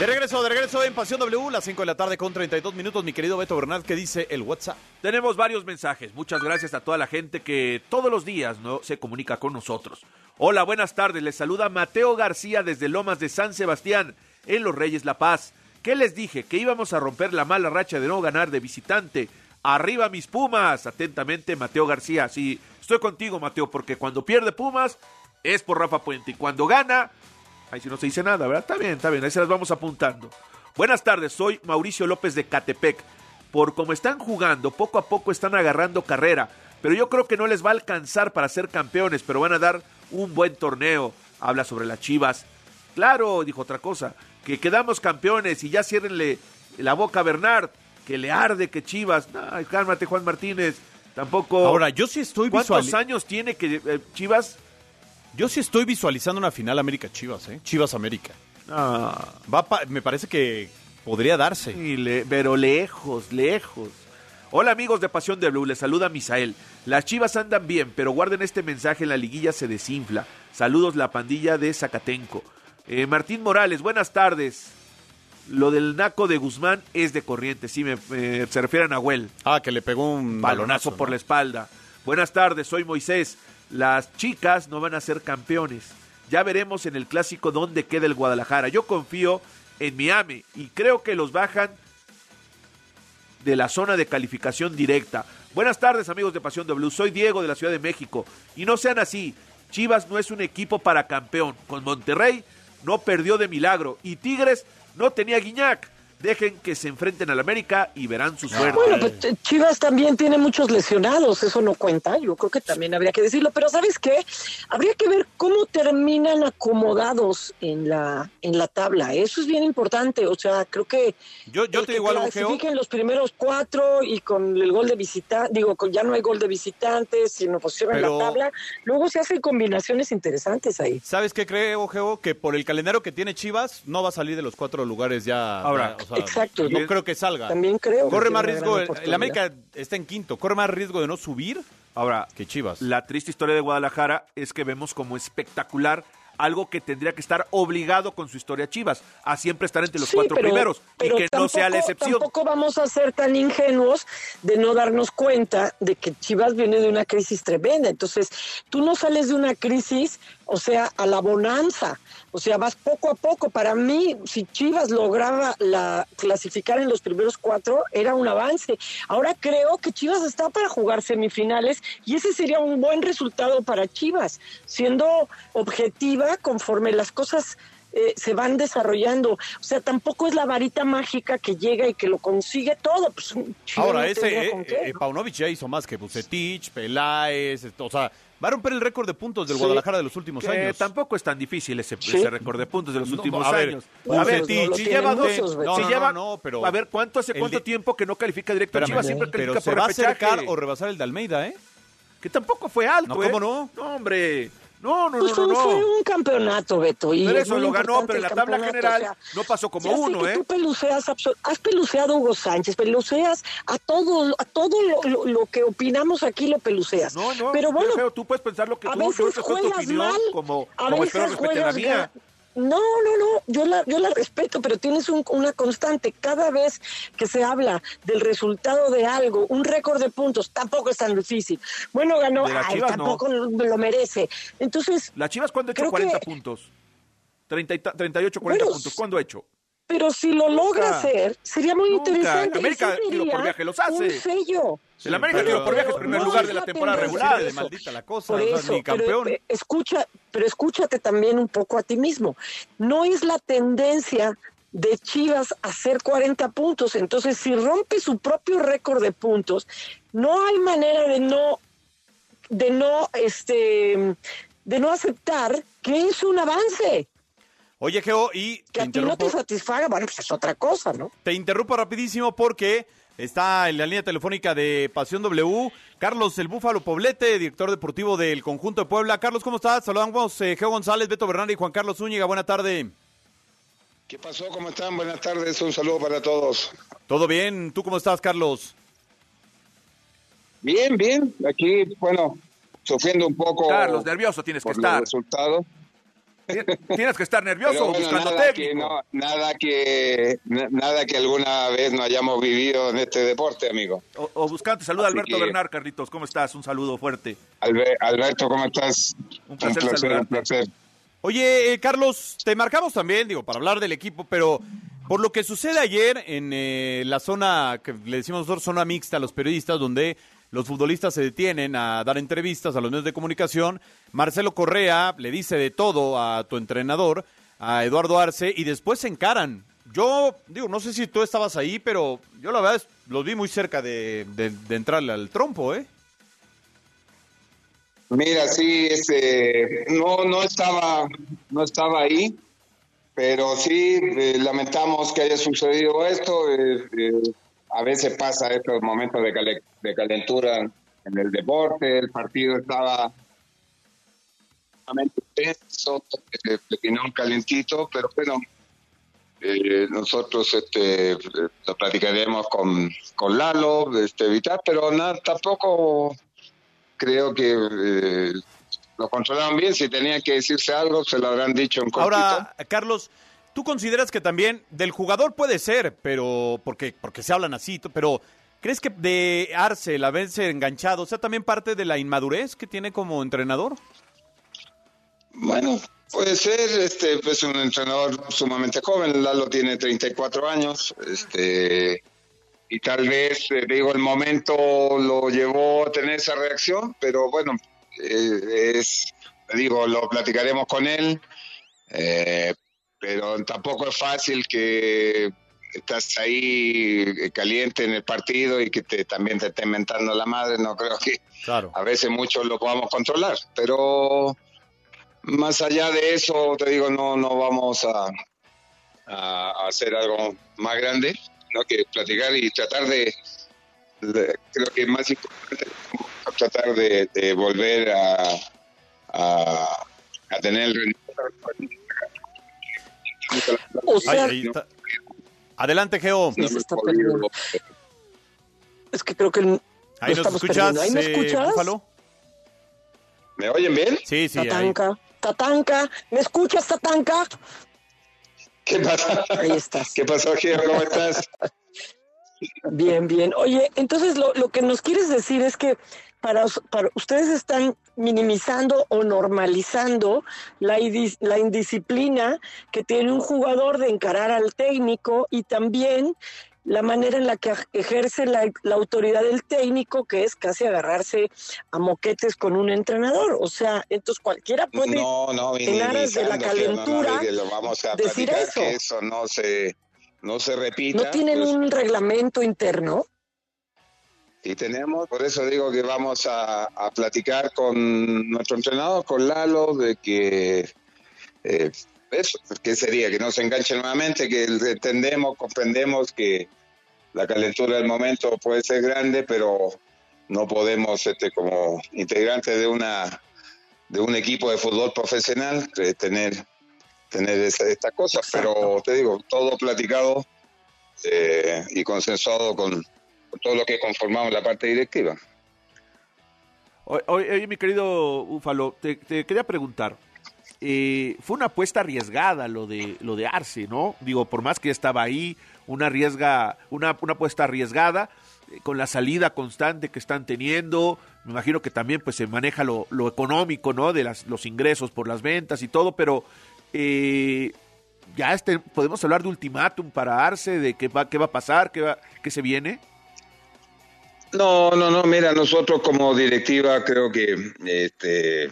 De regreso, de regreso en Pasión W, las 5 de la tarde con 32 minutos. Mi querido Beto Bernal, ¿qué dice el WhatsApp? Tenemos varios mensajes. Muchas gracias a toda la gente que todos los días ¿no? se comunica con nosotros. Hola, buenas tardes. Les saluda Mateo García desde Lomas de San Sebastián, en Los Reyes La Paz. ¿Qué les dije? Que íbamos a romper la mala racha de no ganar de visitante. Arriba mis Pumas. Atentamente, Mateo García. Sí, estoy contigo, Mateo, porque cuando pierde Pumas es por Rafa Puente. Y cuando gana, ahí si no se dice nada, ¿verdad? Está bien, está bien. Ahí se las vamos apuntando. Buenas tardes, soy Mauricio López de Catepec. Por como están jugando, poco a poco están agarrando carrera. Pero yo creo que no les va a alcanzar para ser campeones, pero van a dar un buen torneo. Habla sobre las chivas. Claro, dijo otra cosa, que quedamos campeones y ya ciérrenle la boca a Bernard, que le arde que chivas. Ay, cálmate, Juan Martínez. Tampoco. Ahora, yo sí estoy ¿Cuántos años tiene que eh, Chivas? Yo sí estoy visualizando una final América Chivas, ¿eh? Chivas América. Ah, Va pa- me parece que podría darse. sí, le- pero lejos, lejos. Hola amigos de Pasión de Blue, les saluda Misael. Las chivas andan bien, pero guarden este mensaje, la liguilla se desinfla. Saludos la pandilla de Zacatenco. Eh, Martín Morales, buenas tardes. Lo del naco de Guzmán es de corriente, sí, me, se refiere a Nahuel. Ah, que le pegó un Balonazo por la espalda. Buenas tardes, soy Moisés. Las chicas no van a ser campeones. Ya veremos en el clásico dónde queda el Guadalajara. Yo confío en Miami y creo que los bajan de la zona de calificación directa. Buenas tardes, amigos de Pasión W. Soy Diego de la Ciudad de México. Y no sean así. Chivas no es un equipo para campeón. Con Monterrey no perdió de milagro. Y Tigres no tenía Guiñac. Dejen que se enfrenten al América y verán su suerte. Bueno, pues eh, Chivas también tiene muchos lesionados, eso no cuenta, yo creo que también habría que decirlo, pero ¿sabes qué? Habría que ver cómo terminan acomodados en la en la tabla, eso es bien importante, o sea, creo que yo, yo te digo algo, Geo. los primeros cuatro y con el gol de visitante, digo, con, ya no hay gol de visitantes, sino posición en la tabla, luego se hacen combinaciones interesantes ahí. ¿Sabes qué creo, Geo? Que por el calendario que tiene Chivas, no va a salir de los cuatro lugares ya. Ahora, Exacto. No creo que salga. También creo. Corre más riesgo, el, América está en quinto, corre más riesgo de no subir Ahora, que Chivas. La triste historia de Guadalajara es que vemos como espectacular algo que tendría que estar obligado con su historia Chivas, a siempre estar entre los cuatro primeros y que no sea la excepción. Tampoco vamos a ser tan ingenuos de no darnos cuenta de que Chivas viene de una crisis tremenda. Entonces, tú no sales de una crisis, o sea, a la bonanza. O sea, vas poco a poco. Para mí, si Chivas lograba la, clasificar en los primeros cuatro, era un avance. Ahora creo que Chivas está para jugar semifinales y ese sería un buen resultado para Chivas, siendo objetiva conforme las cosas eh, se van desarrollando. O sea, tampoco es la varita mágica que llega y que lo consigue todo. Pues, Ahora, ese eh, eh, Paunovic ya hizo más que Bucetich, Peláez, o sea, Va a romper el récord de puntos del Guadalajara de los últimos años. Tampoco es tan difícil ese, récord de puntos de los últimos años. A ver, si lleva dos, no, si lleva, no, pero a ver, ¿cuánto hace cuánto tiempo que no califica directo a Chivas? Siempre califica pero se va a acercar o rebasar el de Almeida, ¿eh? Que tampoco fue alto, no, ¿eh? ¿Cómo no? No, hombre. No, no, pues no, no, Fue un campeonato, Beto. Y pero eso lo ganó, pero en la tabla general no pasó como uno, ¿eh? Tú peluceas, has peluceado a Hugo Sánchez, peluceas a todo, a todo lo, lo, que opinamos aquí lo peluceas. No, no, pero bueno, pero, tú puedes pensar lo que a tú, veces juegas opinión, mal, como, a como veces juegas la mía. No, no, no, yo la, yo la respeto, pero tienes un, una constante. Cada vez que se habla del resultado de algo, un récord de puntos, tampoco es tan difícil. Bueno, ganó, ay, tampoco lo merece. Entonces. ¿La Chivas cuándo ha hecho 40 puntos? 30, 38, 40 puntos. ¿Cuándo ha hecho? Pero si lo logra hacer, sería muy Nunca. interesante. América, tiro por viaje, los hace. Un sello. el América tiro por viaje es primer no lugar de la temporada regular. de maldita la cosa, Por o sea, eso, ni campeón. Pero, eh, escucha, pero escúchate también un poco a ti mismo. No es la tendencia de Chivas hacer 40 puntos. Entonces, si rompe su propio récord de puntos, no hay manera de no, de no, este, de no aceptar que es un avance. Oye, Geo, y que a ti no te satisfaga, bueno, pues es otra cosa, ¿no? Te interrumpo rapidísimo porque está en la línea telefónica de Pasión W, Carlos el Búfalo Poblete, director deportivo del conjunto de Puebla. Carlos, ¿cómo estás? Saludamos eh, Geo González, Beto Bernal y Juan Carlos Zúñiga. Buena tarde. ¿Qué pasó? ¿Cómo están? Buenas tardes. Un saludo para todos. ¿Todo bien? ¿Tú cómo estás, Carlos? Bien, bien. Aquí, bueno, sufriendo un poco. Carlos, nervioso tienes que estar. resultados. Tienes que estar nervioso bueno, buscando nada técnico. Que no, nada, que, nada que alguna vez no hayamos vivido en este deporte, amigo. O, o buscando. Saluda a Alberto que... Bernard, Carlitos. ¿Cómo estás? Un saludo fuerte. Alber, Alberto, ¿cómo estás? Un placer, un placer, un placer. Oye, eh, Carlos, te marcamos también, digo, para hablar del equipo, pero por lo que sucede ayer en eh, la zona que le decimos nosotros zona mixta a los periodistas, donde los futbolistas se detienen a dar entrevistas a los medios de comunicación. Marcelo Correa le dice de todo a tu entrenador, a Eduardo Arce, y después se encaran. Yo, digo, no sé si tú estabas ahí, pero yo la verdad los vi muy cerca de, de, de entrarle al trompo, ¿eh? Mira, sí, este, no, no estaba, no estaba ahí, pero sí eh, lamentamos que haya sucedido esto. Eh, eh, a veces pasa estos momentos de, cal de calentura en el deporte, el partido estaba tenso, eh, un calentito, pero bueno, eh, nosotros este, lo platicaremos con, con Lalo, este, evitar, pero nada, tampoco creo que eh, lo controlaron bien, si tenía que decirse algo, se lo habrán dicho en. Ahora, Carlos, ¿Tú consideras que también del jugador puede ser, pero porque, porque se hablan así, pero ¿crees que de Arce, haberse enganchado, sea también parte de la inmadurez que tiene como entrenador? Bueno, puede ser, este, es un entrenador sumamente joven, Lalo tiene 34 años, este, y tal vez, digo, el momento lo llevó a tener esa reacción, pero bueno, eh, es, digo, lo platicaremos con él, eh, pero tampoco es fácil que estás ahí eh, caliente en el partido y que te, también te esté inventando la madre, no creo que claro. a veces mucho lo podamos controlar, pero más allá de eso, te digo, no, no vamos a, a hacer algo más grande, ¿no? que platicar y tratar de, de- creo que es más importante es tratar de, de volver a, a, a tener el. O sea, ahí está. Adelante, Geo. Sí, se está perdiendo. Es que creo que lo Ahí nos escuchas, perdiendo. ¿Ahí me eh, escuchas? Búfalo. ¿Me oyen bien? Sí, sí, ahí. Tatanka, Tatanka, ¿me escuchas, Tatanka? ¿Qué pasa? Ahí estás. ¿Qué pasó, Gio? ¿Cómo estás? Bien, bien. Oye, entonces lo, lo que nos quieres decir es que para, us- para ustedes están minimizando o normalizando la, indisciplina que tiene un jugador de encarar al técnico y también la manera en la que ej- ejerce la, la autoridad del técnico, que es casi agarrarse a moquetes con un entrenador. O sea, entonces cualquiera puede, No, no, en aras de la no, no, calentura, que lo vamos a decir eso. que eso no se, no se repita. ¿no tienen pues, un reglamento interno? Y tenemos, por eso digo que vamos a, a platicar con nuestro entrenador, con Lalo, de que eh, eso, ¿qué sería? Que no se enganche nuevamente, que entendemos, comprendemos que la calentura del momento puede ser grande, pero no podemos, este, como integrantes de una de un equipo de fútbol profesional, eh, tener tener estas cosas. Pero te digo, todo platicado eh, y consensuado con, con todo lo que conformamos la parte directiva. Oye, mi querido Búfalo, te, te quería preguntar. eh, fue una apuesta arriesgada lo de lo de Arce, ¿no? Digo, por más que estaba ahí, una arriesga, una, una apuesta arriesgada eh, con la salida constante que están teniendo. Me imagino que también pues se maneja lo, lo económico, ¿no? De las, los ingresos por las ventas y todo, pero eh, ya este, podemos hablar de ultimátum para Arce, de qué va, qué va a pasar, qué, va, qué se viene. No, no, no, mira, nosotros como directiva creo que este,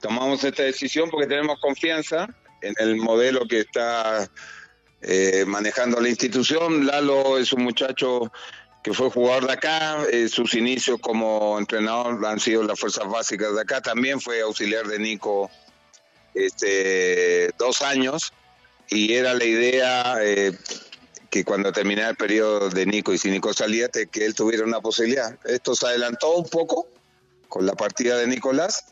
tomamos esta decisión porque tenemos confianza en el modelo que está eh, manejando la institución. Lalo es un muchacho que fue jugador de acá, eh, sus inicios como entrenador han sido las fuerzas básicas de acá, también fue auxiliar de Nico este, dos años y era la idea eh, que cuando terminara el periodo de Nico y si Nico salía, te- que él tuviera una posibilidad. Esto se adelantó un poco con la partida de Nicolás.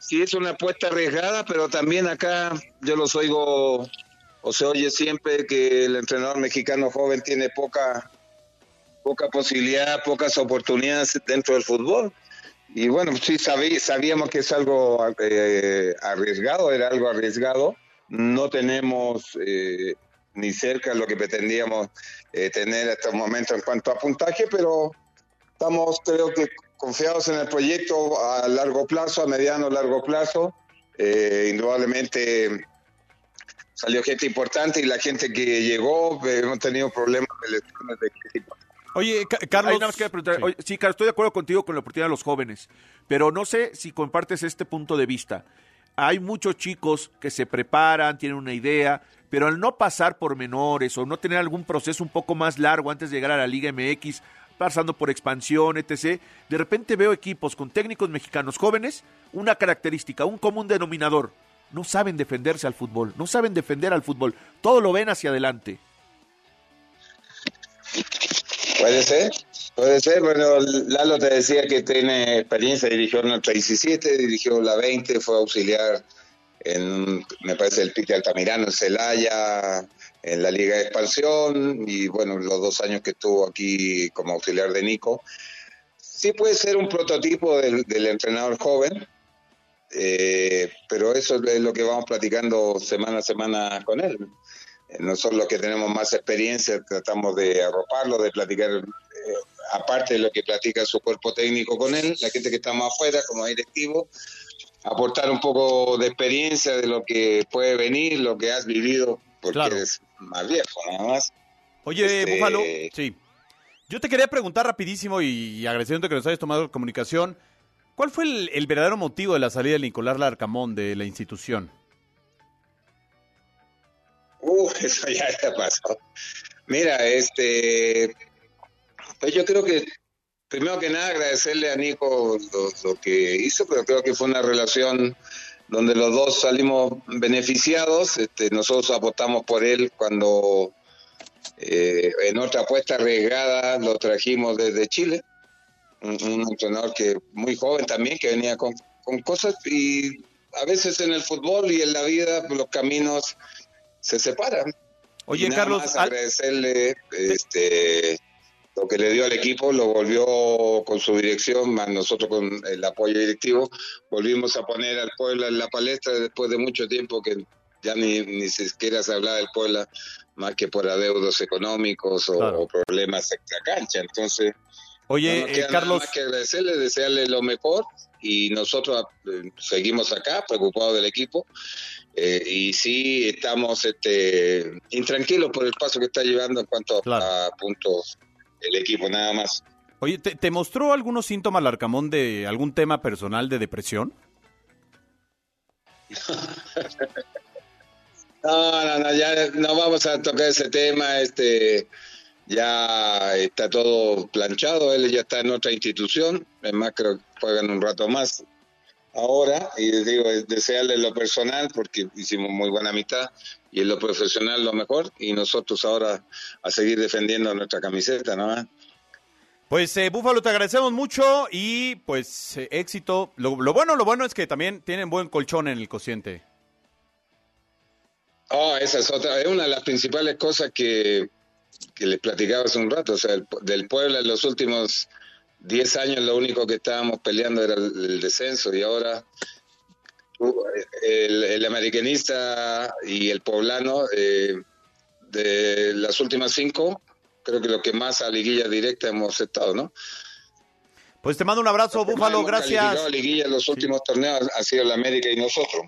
Sí es una apuesta arriesgada, pero también acá yo los oigo o se oye siempre que el entrenador mexicano joven tiene poca poca posibilidad, pocas oportunidades dentro del fútbol. Y bueno, sí sabí, sabíamos que es algo eh, arriesgado, era algo arriesgado. No tenemos eh, ni cerca lo que pretendíamos eh, tener hasta el momento en cuanto a puntaje, pero estamos creo que confiados en el proyecto a largo plazo, a mediano largo plazo. Eh, indudablemente salió gente importante y la gente que llegó, eh, hemos tenido problemas de lesiones de equipo. Oye, Carlos. nada más quería preguntar, oye, sí, Carlos, estoy de acuerdo contigo con la oportunidad de los jóvenes, pero no sé si compartes este punto de vista. Hay muchos chicos que se preparan, tienen una idea, pero al no pasar por menores o no tener algún proceso un poco más largo antes de llegar a la Liga MX, pasando por expansión, etc., de repente veo equipos con técnicos mexicanos jóvenes, una característica, un común denominador. No saben defenderse al fútbol, no saben defender al fútbol, todo lo ven hacia adelante. Puede ser, puede ser. Bueno, Lalo te decía que tiene experiencia, dirigió en el 17, dirigió la 20, fue auxiliar en, me parece, el Pite Altamirano en Celaya, en la Liga de Expansión, y bueno, los dos años que estuvo aquí como auxiliar de Nico. Sí puede ser un prototipo del, entrenador joven, eh, pero eso es lo que vamos platicando semana a semana con él. Nosotros los que tenemos más experiencia tratamos de arroparlo, de platicar, eh, aparte de lo que platica su cuerpo técnico con él, la gente que está más afuera como directivo, aportar un poco de experiencia de lo que puede venir, lo que has vivido, porque Claro. eres más viejo, nada más. Oye, Este, Búfalo, sí. Yo te quería preguntar rapidísimo y agradeciendo que nos hayas tomado comunicación. ¿Cuál fue el, el verdadero motivo de la salida de Nicolás Larcamón de la institución? Uh, eso ya, ya pasó. Mira, este, pues yo creo que primero que nada agradecerle a Nico lo, que hizo, pero creo que fue una relación donde los dos salimos beneficiados. Este, nosotros apostamos por él cuando eh, en otra apuesta arriesgada lo trajimos desde Chile. Un, un entrenador que muy joven también, que venía con, con cosas y a veces en el fútbol y en la vida los caminos se separan. Oye, nada Carlos, más al- agradecerle este, lo que le dio al equipo, lo volvió con su dirección, más nosotros con el apoyo directivo, volvimos a poner al Puebla en la palestra después de mucho tiempo que ya ni, ni siquiera se hablaba del Puebla más que por adeudos económicos o, Claro. o problemas extra cancha. Entonces, Oye, no nos eh, queda nada Carlos- más que agradecerle, desearle lo mejor y nosotros eh, seguimos acá preocupados del equipo eh, y sí estamos este, intranquilos por el paso que está llevando en cuanto a puntos el equipo, nada más. Oye, ¿te, te mostró algunos síntomas, Larcamón, de algún tema personal de depresión? No, no, no, ya no vamos a tocar ese tema, este ya está todo planchado, él ya está en otra institución, es más creo que juegan un rato más ahora y les digo, es desearle lo personal porque hicimos muy buena amistad y en lo profesional lo mejor y nosotros ahora a seguir defendiendo nuestra camiseta, ¿no? Pues, eh, Búfalo, te agradecemos mucho y, pues, eh, éxito. Lo, lo bueno, lo bueno es que también tienen buen colchón en el cociente. Oh, esa es otra, es una de las principales cosas que, que les platicaba hace un rato. O sea, el- del Puebla en los últimos 10 años lo único que estábamos peleando era el, el descenso y ahora el, el americanista y el poblano eh, de las últimas cinco, creo que lo que más a liguilla directa hemos estado, ¿no? Pues te mando un abrazo, Búfalo, gracias. liguilla en los últimos torneos ha sido la América y nosotros.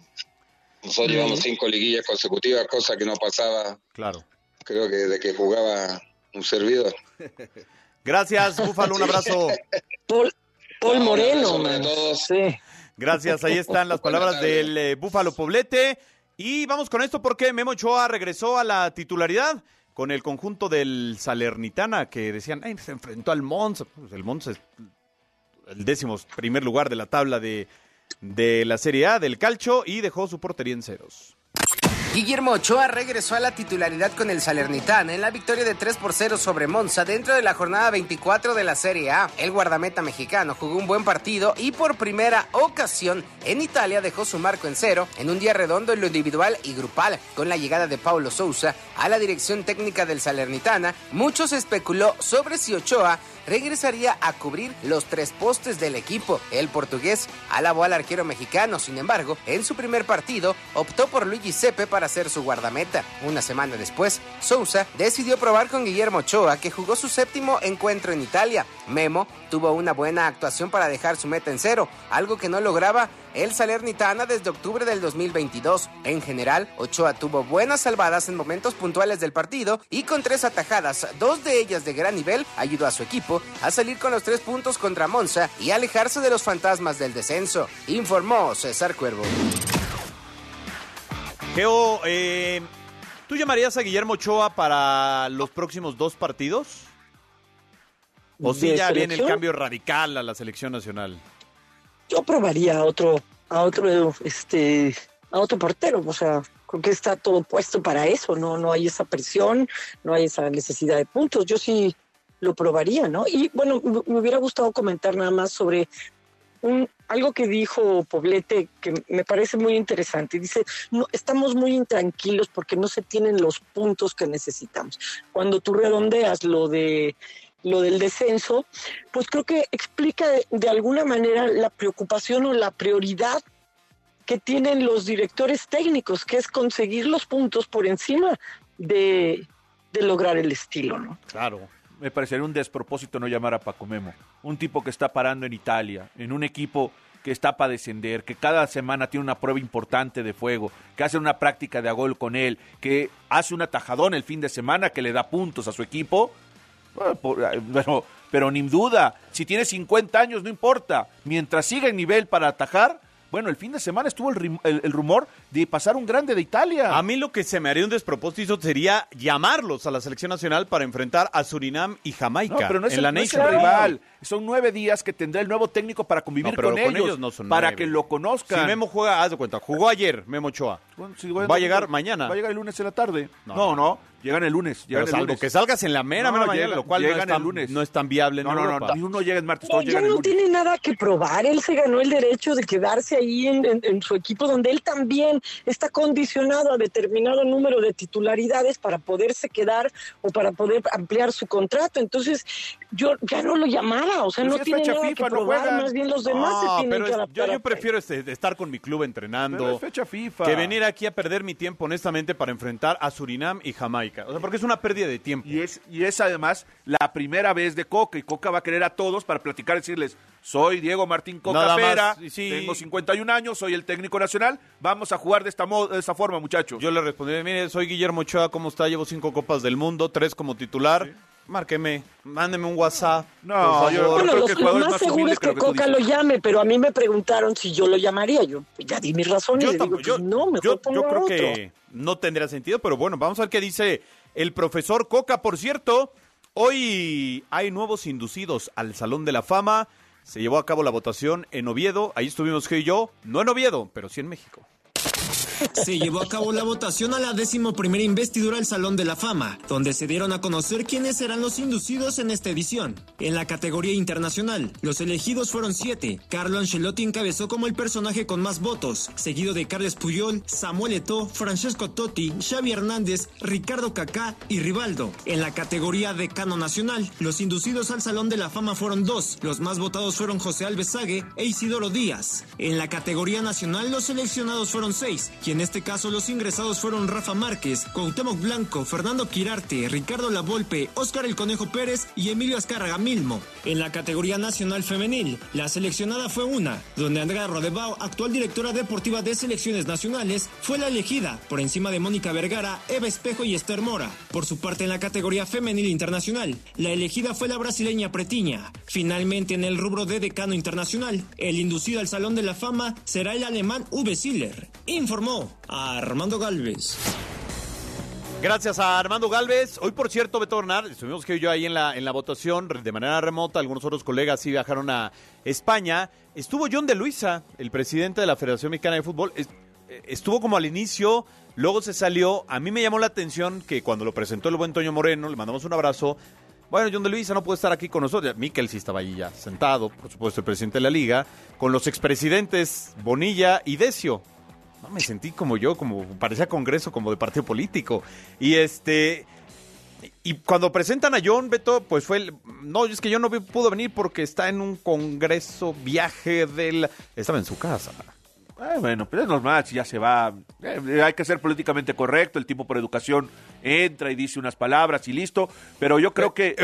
Nosotros llevamos cinco liguillas consecutivas, cosa que no pasaba Claro. creo que desde que jugaba un servidor. Gracias, Búfalo, un abrazo. Paul, Paul Un Moreno, man. todos. Sí. Gracias, ahí están las palabras del eh, Búfalo Poblete. Y vamos con esto porque Memo Ochoa regresó a la titularidad con el conjunto del Salernitana, que decían, "Ay, se enfrentó al Mons. Pues el Mons es el décimo primer lugar de la tabla de, de la Serie A del Calcio y dejó su portería en ceros. Guillermo Ochoa regresó a la titularidad con el Salernitana en la victoria de 3 por 0 sobre Monza dentro de la jornada 24 de la Serie A. El guardameta mexicano jugó un buen partido y por primera ocasión en Italia dejó su marco en cero en un día redondo en lo individual y grupal. Con la llegada de Paulo Sousa a la dirección técnica del Salernitana, mucho se especuló sobre si Ochoa regresaría a cubrir los tres postes del equipo. El portugués alabó al arquero mexicano, sin embargo, en su primer partido optó por Luigi Sepe para ser su guardameta. Una semana después, Sousa decidió probar con Guillermo Ochoa, que jugó su séptimo encuentro en Italia. Memo tuvo una buena actuación para dejar su meta en cero, algo que no lograba el Salernitana desde octubre del 2022. En general, Ochoa tuvo buenas salvadas en momentos puntuales del partido y con tres atajadas, dos de ellas de gran nivel, ayudó a su equipo a salir con los tres puntos contra Monza y alejarse de los fantasmas del descenso, informó César Cuervo. Geo, eh, ¿tú llamarías a Guillermo Ochoa para los próximos dos partidos? ¿O sí ¿De ya viene el cambio radical a la selección nacional? Yo probaría a otro, a otro, este, a otro portero. O sea, creo que está todo puesto para eso. No, no hay esa presión, no hay esa necesidad de puntos. Yo sí lo probaría, ¿no? Y bueno, me hubiera gustado comentar nada más sobre un, algo que dijo Poblete que me parece muy interesante. Dice, no, estamos muy intranquilos porque no se tienen los puntos que necesitamos. Cuando tú redondeas lo de lo del descenso, pues creo que explica de, alguna manera la preocupación o la prioridad que tienen los directores técnicos, que es conseguir los puntos por encima de, de lograr el estilo, ¿no? Claro. Me parecería un despropósito no llamar a Paco Memo. Un tipo que está parando en Italia, en un equipo que está para descender, que cada semana tiene una prueba importante de fuego, que hace una práctica de gol con él, que hace un atajadón el fin de semana que le da puntos a su equipo. Pero, pero ni duda, si tiene 50 años no importa, mientras siga en nivel para atajar, Bueno, el fin de semana estuvo el, rim- el- el rumor de pasar un grande de Italia. A mí lo que se me haría un despropósito sería llamarlos a la selección nacional para enfrentar a Surinam y Jamaica No, pero no es, en el, la no es el rival. Son nueve días que tendrá el nuevo técnico para convivir No, pero con, con ellos, ellos no son para nueve. que lo conozcan. Si Memo juega, haz de cuenta, jugó ayer Memo Ochoa. Bueno, si Va a llegar mañana. Va a llegar el lunes en la tarde. No, No, no, llegan el lunes. Pero Llegan el salvo lunes. que salgas en la mera, No, mera mañana, llegan- lo cual no llegan es, tan, el lunes. no es tan viable en No, no, no, Europa. ni uno llega el martes, No, todos ya llegan el no lunes. tiene nada que probar. Él se ganó el derecho de quedarse ahí en, en- en su equipo, donde él también está condicionado a determinado número de titularidades para poderse quedar o para poder ampliar su contrato. Entonces, yo ya no lo llamaba. O sea, Pero no si tiene fecha nada FIFA, que no probar. más bien los demás No, se tienen pero que es- adaptar. yo, yo a- prefiero este, estar con mi club entrenando. Pero es fecha FIFA. Que venir aquí a perder mi tiempo, honestamente, para enfrentar a Surinam y Jamaica. O sea, porque es una pérdida de tiempo. Y es, y es además la primera vez de Coca, y Coca va a querer a todos para platicar y decirles, soy Diego Martín Coca Pera, sí. tengo 51 años, soy el técnico nacional, vamos a jugar de esta, mo- de esta forma, muchachos. Yo le respondí, mire, soy Guillermo Ochoa, ¿cómo está? Llevo cinco copas del mundo, tres como titular. Márqueme, mándeme un WhatsApp. No, yo-. Bueno, creo los- que el jugador más más seguro es que Coca lo llame, pero a mí me preguntaron si yo lo llamaría. Yo pues, ya di mis razones. Yo, y digo, tampoco- pues, yo- no, mejor yo- pongo yo creo otro. que no tendría sentido, pero bueno, vamos a ver qué dice el profesor Coca. Por cierto, hoy hay nuevos inducidos al Salón de la Fama. Se llevó a cabo la votación en Oviedo. Ahí estuvimos que y yo, no en Oviedo, pero sí en México. Se llevó a cabo la votación a la décimo primera investidura al Salón de la Fama, donde se dieron a conocer quiénes serán los inducidos en esta edición. En la categoría internacional, los elegidos fueron siete. Carlo Ancelotti encabezó como el personaje con más votos, seguido de Carles Puyol, Samuel Eto'o, Francesco Totti, Xavi Hernández, Ricardo Kaká y Rivaldo. En la categoría decano nacional, los inducidos al Salón de la Fama fueron dos. Los más votados fueron José Alves Sague e Isidoro Díaz. En la categoría nacional, los seleccionados fueron y en este caso los ingresados fueron Rafa Márquez, Cuauhtémoc Blanco, Fernando Quirarte, Ricardo Lavolpe, Óscar El Conejo Pérez y Emilio Azcárraga Milmo. En la categoría nacional femenil, la seleccionada fue una, donde Andrea Rodebao, actual directora deportiva de selecciones nacionales, fue la elegida, por encima de Mónica Vergara, Eva Espejo y Esther Mora. Por su parte, en la categoría femenil internacional, la elegida fue la brasileña Pretiña. Finalmente, en el rubro de decano internacional, el inducido al Salón de la Fama será el alemán Uwe Siller. Informó Armando Galvez. Gracias a Armando Galvez. Hoy, por cierto, Beto Bernard, estuvimos que yo ahí en la, en la votación de manera remota. Algunos otros colegas sí viajaron a España. Estuvo John de Luisa, el presidente de la Federación Mexicana de Fútbol. Eh, Estuvo como al inicio, luego se salió. A mí me llamó la atención que cuando lo presentó el buen Toño Moreno, le mandamos un abrazo. Bueno, John de Luisa no puede estar aquí con nosotros. Miquel sí estaba ahí ya sentado, por supuesto, el presidente de la liga, con los expresidentes Bonilla y Decio. No, me sentí como yo, como parecía congreso, como de partido político. Y este. Y cuando presentan a John Beto, pues fue el. No, es que yo no pudo venir porque está en un congreso, viaje del. Estaba en su casa. Eh, bueno, pero es normal, si ya se va. Eh, hay que ser políticamente correcto, el tipo por educación entra y dice unas palabras y listo. Pero yo creo que.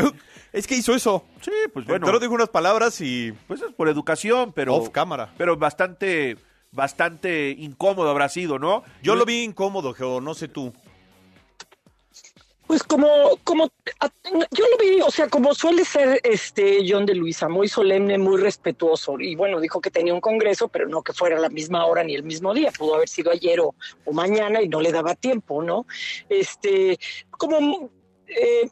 Es que hizo eso. Sí, pues bueno. Pero dijo unas palabras y. Pues es por educación, pero. Off cámara. Pero bastante. Bastante incómodo habrá sido, ¿no? Yo lo vi incómodo, Geo, no sé tú. Pues como, como, yo lo vi, o sea, como suele ser este John de Luisa, muy solemne, muy respetuoso. Y bueno, dijo que tenía un congreso, pero no que fuera a la misma hora ni el mismo día. Pudo haber sido ayer o, o mañana y no le daba tiempo, ¿no? Este, como eh,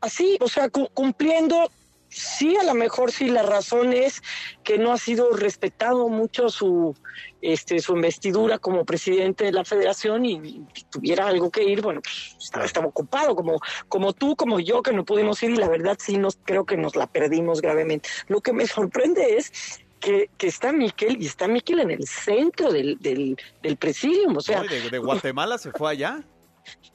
así, o sea, cu- cumpliendo. Sí, a lo mejor sí, la razón es que no ha sido respetado mucho su, este, su investidura como presidente de la federación y, y tuviera algo que ir, bueno, pues estaba, estaba ocupado, como, como tú, como yo, que no pudimos ir y la verdad sí nos, creo que nos la perdimos gravemente. Lo que me sorprende es que, que está Miquel y está Miquel en el centro del, del, del presidium, o sea, de, de Guatemala se fue allá.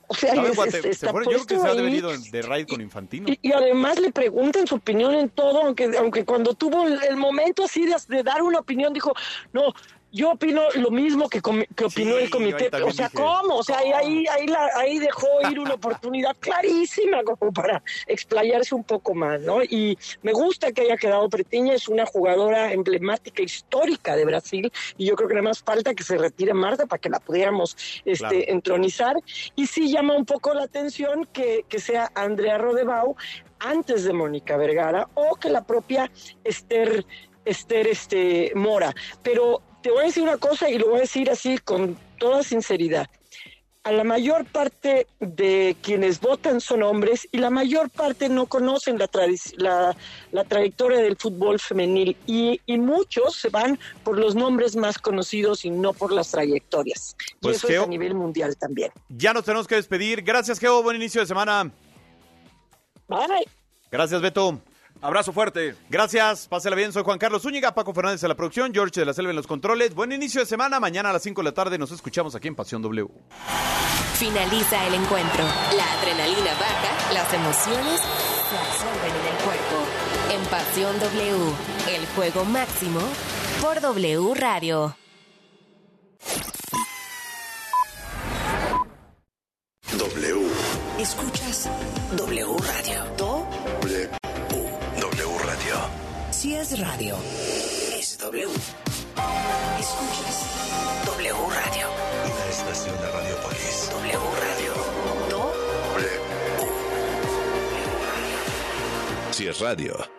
O sea, No, es- Guate- es- se está fueron- yo creo que se ha de haber ahí. ido de raid con Infantino. Y, y además le preguntan su opinión en todo, aunque, aunque cuando tuvo el, el momento así de, de dar una opinión dijo, no, yo opino lo mismo que, que opinó Sí, el comité. O sea, dije, ¿cómo? O sea, ahí, ahí, ahí, la- ahí dejó ir una oportunidad clarísima como para explayarse un poco más, ¿no? Y me gusta que haya quedado Pretiña, es una jugadora emblemática, histórica de Brasil, y yo creo que nada más falta que se retire Marta para que la pudiéramos este, Claro. entronizar. Y sí llama un poco la atención que, que sea Andrea Rodebau antes de Mónica Vergara o que la propia Esther, Esther este, Mora. Pero te voy a decir una cosa y lo voy a decir así con toda sinceridad. A la mayor parte de quienes votan son hombres y la mayor parte no conocen la, la, la trayectoria del fútbol femenil y, y muchos se van por los nombres más conocidos y no por las trayectorias. Pues, y eso Geo- es a nivel mundial también. Ya nos tenemos que despedir. Gracias, Geo. Buen inicio de semana. Bye. Gracias, Beto. Abrazo fuerte. Gracias, pásela bien. Soy Juan Carlos Zúñiga, Paco Fernández en la producción, George de la Selva en los controles. Buen inicio de semana. Mañana a las 5 de la tarde nos escuchamos aquí en Pasión W. Finaliza el encuentro. La adrenalina baja, las emociones se absorben en el cuerpo. En Pasión W, el juego máximo por W Radio. W. Escuchas W Radio. Do, W. W Radio. Si es radio, es W. Escuchas W Radio. Una estación de Radiopolis. W Radio. Do, Si es radio.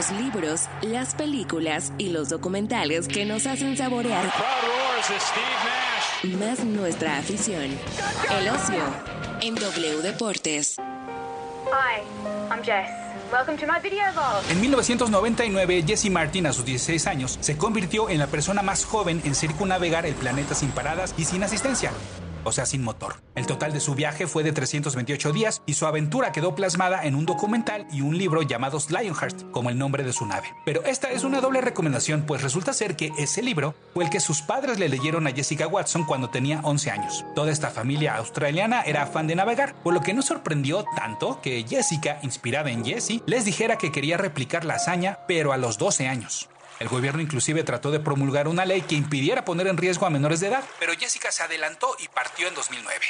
Los libros, las películas y los documentales que nos hacen saborear más nuestra afición. El ocio en W Deportes. Hi, I'm Jess. Welcome to my video. En 1999, Jesse Martin, a sus 16 años, se convirtió en la persona más joven en circunnavegar el planeta sin paradas y sin asistencia. O sea, sin motor. El total de su viaje fue de 328 días y su aventura quedó plasmada en un documental y un libro llamados Lionheart, como el nombre de su nave. Pero esta es una doble recomendación, pues resulta ser que ese libro fue el que sus padres le leyeron a Jessica Watson cuando tenía 11 años. Toda esta familia australiana era fan de navegar, por lo que no sorprendió tanto que Jessica, inspirada en Jessie, les dijera que quería replicar la hazaña, pero a los 12 años. El gobierno inclusive trató de promulgar una ley que impidiera poner en riesgo a menores de edad, pero Jessica se adelantó y partió en 2009.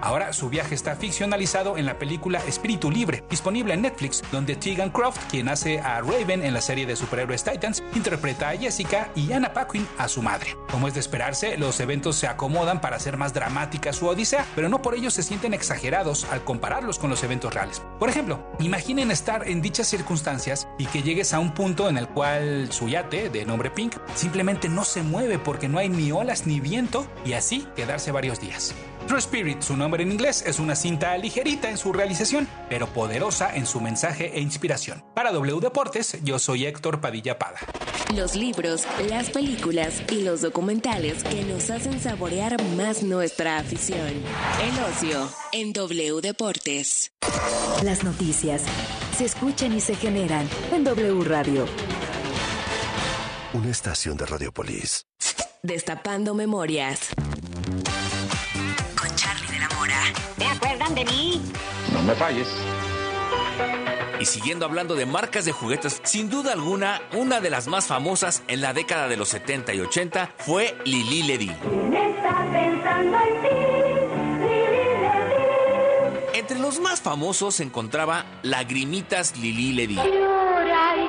Ahora su viaje está ficcionalizado en la película Espíritu Libre, disponible en Netflix, donde Tegan Croft, quien hace a Raven en la serie de superhéroes Titans, interpreta a Jessica y Anna Paquin a su madre. Como es de esperarse, los eventos se acomodan para hacer más dramática su odisea, pero no por ello se sienten exagerados al compararlos con los eventos reales. Por ejemplo, imaginen estar en dichas circunstancias y que llegues a un punto en el cual su yate, de nombre Pink, simplemente no se mueve porque no hay ni olas ni viento y así quedarse varios días. True Spirit, su nombre en inglés, es una cinta ligerita en su realización, pero poderosa en su mensaje e inspiración. Para W Deportes, yo soy Héctor Padilla Pada. Los libros, las películas y los documentales que nos hacen saborear más nuestra afición. El ocio en W Deportes. Las noticias se escuchan y se generan en W Radio. Una estación de Radiopolis. Destapando memorias. Con Charlie de la Mora. ¿Te acuerdan de mí? No me falles. Y siguiendo hablando de marcas de juguetes, sin duda alguna, una de las más famosas en la década de los 70 y 80 fue Lili Ledy. Está pensando en ti. Entre los más famosos se encontraba Lagrimitas Lili Ledy. Llora y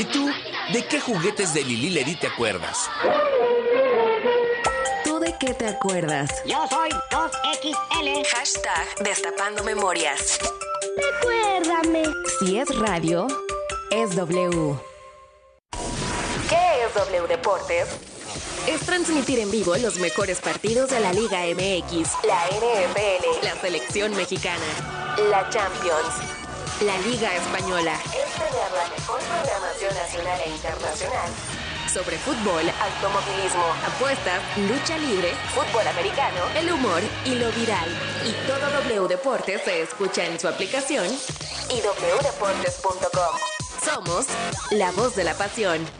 ¿Y tú? ¿De qué juguetes de Lili Ledy te acuerdas? ¿Tú de qué te acuerdas? Yo soy 2XL. Hashtag Destapando Memorias. Recuérdame. Si es radio, es W. ¿Qué Partidos W Deportes es transmitir en vivo los mejores partidos de la Liga MX, la NFL, la selección mexicana, la Champions, la Liga Española. Es tener la mejor programación nacional e internacional sobre fútbol, automovilismo, apuestas, lucha libre, fútbol americano, el humor y lo viral. Y todo W Deportes se escucha en su aplicación y wdeportes.com. Somos la voz de la pasión.